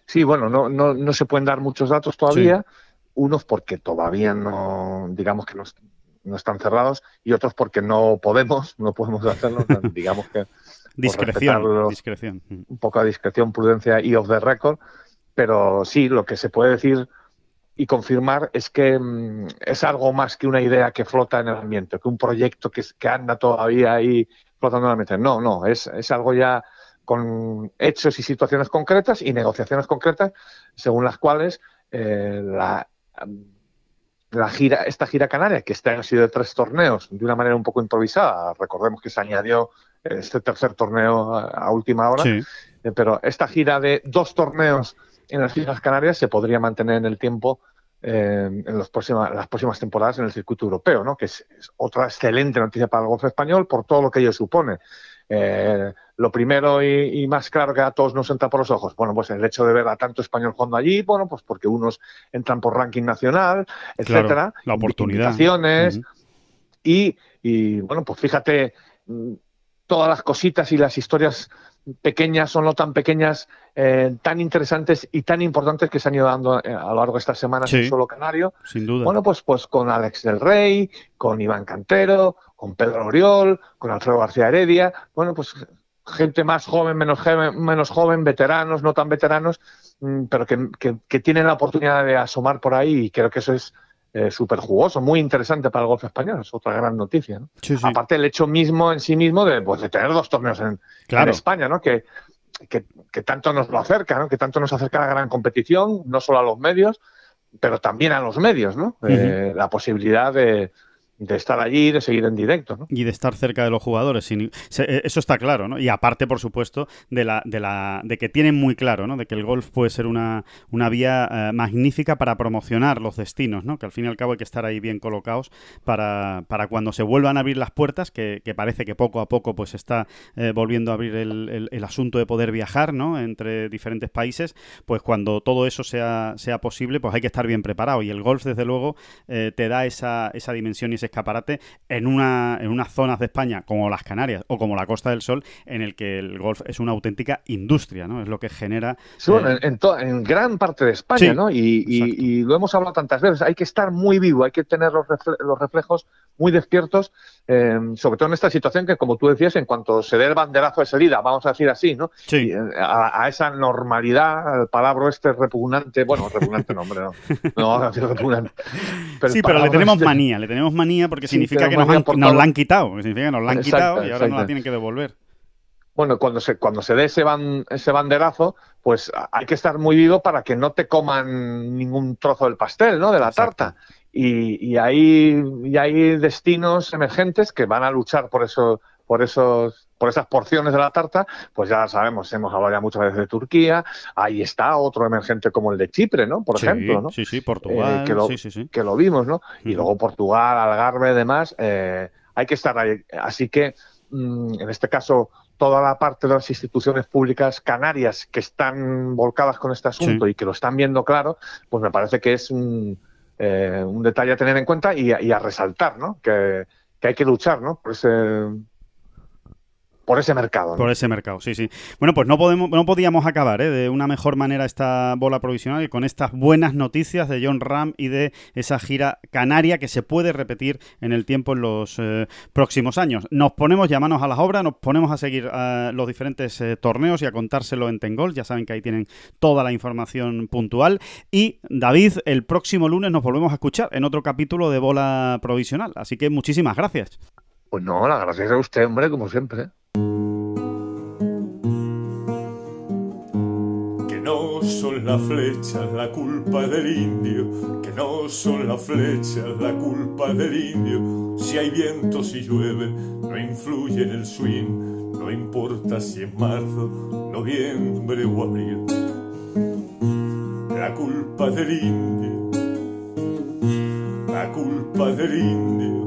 Sí, bueno, no, no, no se pueden dar muchos datos todavía, unos porque todavía no, digamos que no, no están cerrados, y otros porque no podemos, no podemos hacerlo, (laughs) digamos que Discreción, discreción. Mm. un poco de discreción, prudencia y off the record, pero sí, lo que se puede decir y confirmar es que mm, es algo más que una idea que flota en el ambiente, que un proyecto que, que anda todavía ahí flotando en el ambiente. No, no, es, es algo ya con hechos y situaciones concretas y negociaciones concretas según las cuales eh, la, la gira, esta gira canaria, que este año ha sido de tres torneos, de una manera un poco improvisada, recordemos que se añadió este tercer torneo a, a última hora, Sí, eh, pero esta gira de dos torneos en las Islas Canarias se podría mantener en el tiempo eh, en los próxima- las próximas temporadas en el circuito europeo, ¿no? que es, es otra excelente noticia para el golf español por todo lo que ello supone. Eh, lo primero y, y más claro que a todos nos entra por los ojos, bueno, pues el hecho de ver a tanto español jugando allí, bueno, pues porque unos entran por ranking nacional, etcétera, la oportunidad. invitaciones, Ujú. y, y, bueno, pues fíjate, mm, todas las cositas y las historias pequeñas o no tan pequeñas, eh, tan interesantes y tan importantes que se han ido dando eh, a lo largo de estas semanas Sí. en Solo Canario. Sin duda. Bueno, pues, pues con Alex del Rey, con Iván Cantero, con Pedro Oriol, con Alfredo García Heredia, bueno, pues gente más joven, menos joven, menos joven veteranos, no tan veteranos, mm, pero que, que- que tienen la oportunidad de asomar por ahí y creo que eso es eh, súper jugoso, muy interesante para el golf español, es otra gran noticia. ¿no? Sí, sí. Aparte el hecho mismo en sí mismo de, pues, de tener dos torneos en. España, ¿no? Que, que, que tanto nos lo acerca, ¿no? Que tanto nos acerca a la gran competición, no solo a los medios, pero también a los medios, ¿no? Eh, la posibilidad de, de estar allí, de seguir en directo, ¿no? y de estar cerca de los jugadores. sin- eh, eso está claro, ¿no? Y aparte, por supuesto, de la, de la, de que tienen muy claro, ¿no? De que el golf puede ser una, una vía eh, magnífica para promocionar los destinos, ¿no? Que al fin y al cabo hay que estar ahí bien colocados para, para cuando se vuelvan a abrir las puertas, que, que parece que poco a poco pues está eh, volviendo a abrir el, el- el asunto de poder viajar, ¿no? Entre diferentes países, pues cuando todo eso sea, sea posible, pues hay que estar bien preparado. Y el golf, desde luego, eh, te da esa, esa dimensión y ese escaparate en, una, en unas zonas de España como las Canarias o como la Costa del Sol, en el que el golf es una auténtica industria, ¿no? Es lo que genera... Sí, bueno, eh, en, gran parte de España, Sí, ¿no? Y, y lo hemos hablado tantas veces, hay que estar muy vivo, hay que tener los, refle- los reflejos muy despiertos, eh, sobre todo en esta situación que, como tú decías, en cuanto se dé el banderazo de salida, vamos a decir así, ¿no? sí, eh, a, a esa normalidad, al palabra este repugnante, bueno, (laughs) repugnante no, hombre, no, no vamos a decir repugnante. sí, pero le tenemos este- manía, le tenemos manía porque Sí, significa que nos, han- nos la han quitado, que significa que nos la han Exacto, quitado y ahora nos la tienen que devolver. Bueno, cuando se, cuando se dé ese, ban- ese banderazo, pues hay que estar muy vivo para que no te coman ningún trozo del pastel, ¿no? De la Exacto. tarta. Y, y hay, y hay destinos emergentes que van a luchar por eso, por esos, por esas porciones de la tarta, pues ya sabemos, hemos hablado ya muchas veces de Turquía, ahí está otro emergente como el de Chipre, ¿no? Por sí, ejemplo, ¿no? sí, sí, Portugal, Eh, que lo- sí, sí, sí. que lo vimos, ¿no? Y luego Portugal, Algarve, demás, eh, hay que estar ahí. Así que, mm, en este caso, toda la parte de las instituciones públicas canarias que están volcadas con este asunto y que lo están viendo claro, pues me parece que es un, eh, un detalle a tener en cuenta y a, y a resaltar, ¿no? Que, que hay que luchar, ¿no? Por ese, por ese mercado. Por ese mercado, sí, sí. Bueno, pues no podemos, no podíamos acabar ¿eh? de una mejor manera esta bola provisional y con estas buenas noticias de John Ram y de esa gira canaria que se puede repetir en el tiempo en los eh, próximos años. Nos ponemos ya manos a las obras, nos ponemos a seguir eh, los diferentes torneos y a contárselo en Tengol. Ya saben que ahí tienen toda la información puntual. Y David, el próximo lunes nos volvemos a escuchar en otro capítulo de bola provisional. Así que muchísimas gracias. Pues no, las gracias a usted, hombre, como siempre. Que no son las flechas la culpa del indio, que no son las flechas la culpa del indio. Si hay viento, si llueve, no influye en el swing, no importa si es marzo, noviembre o abril. La culpa del indio, la culpa del indio,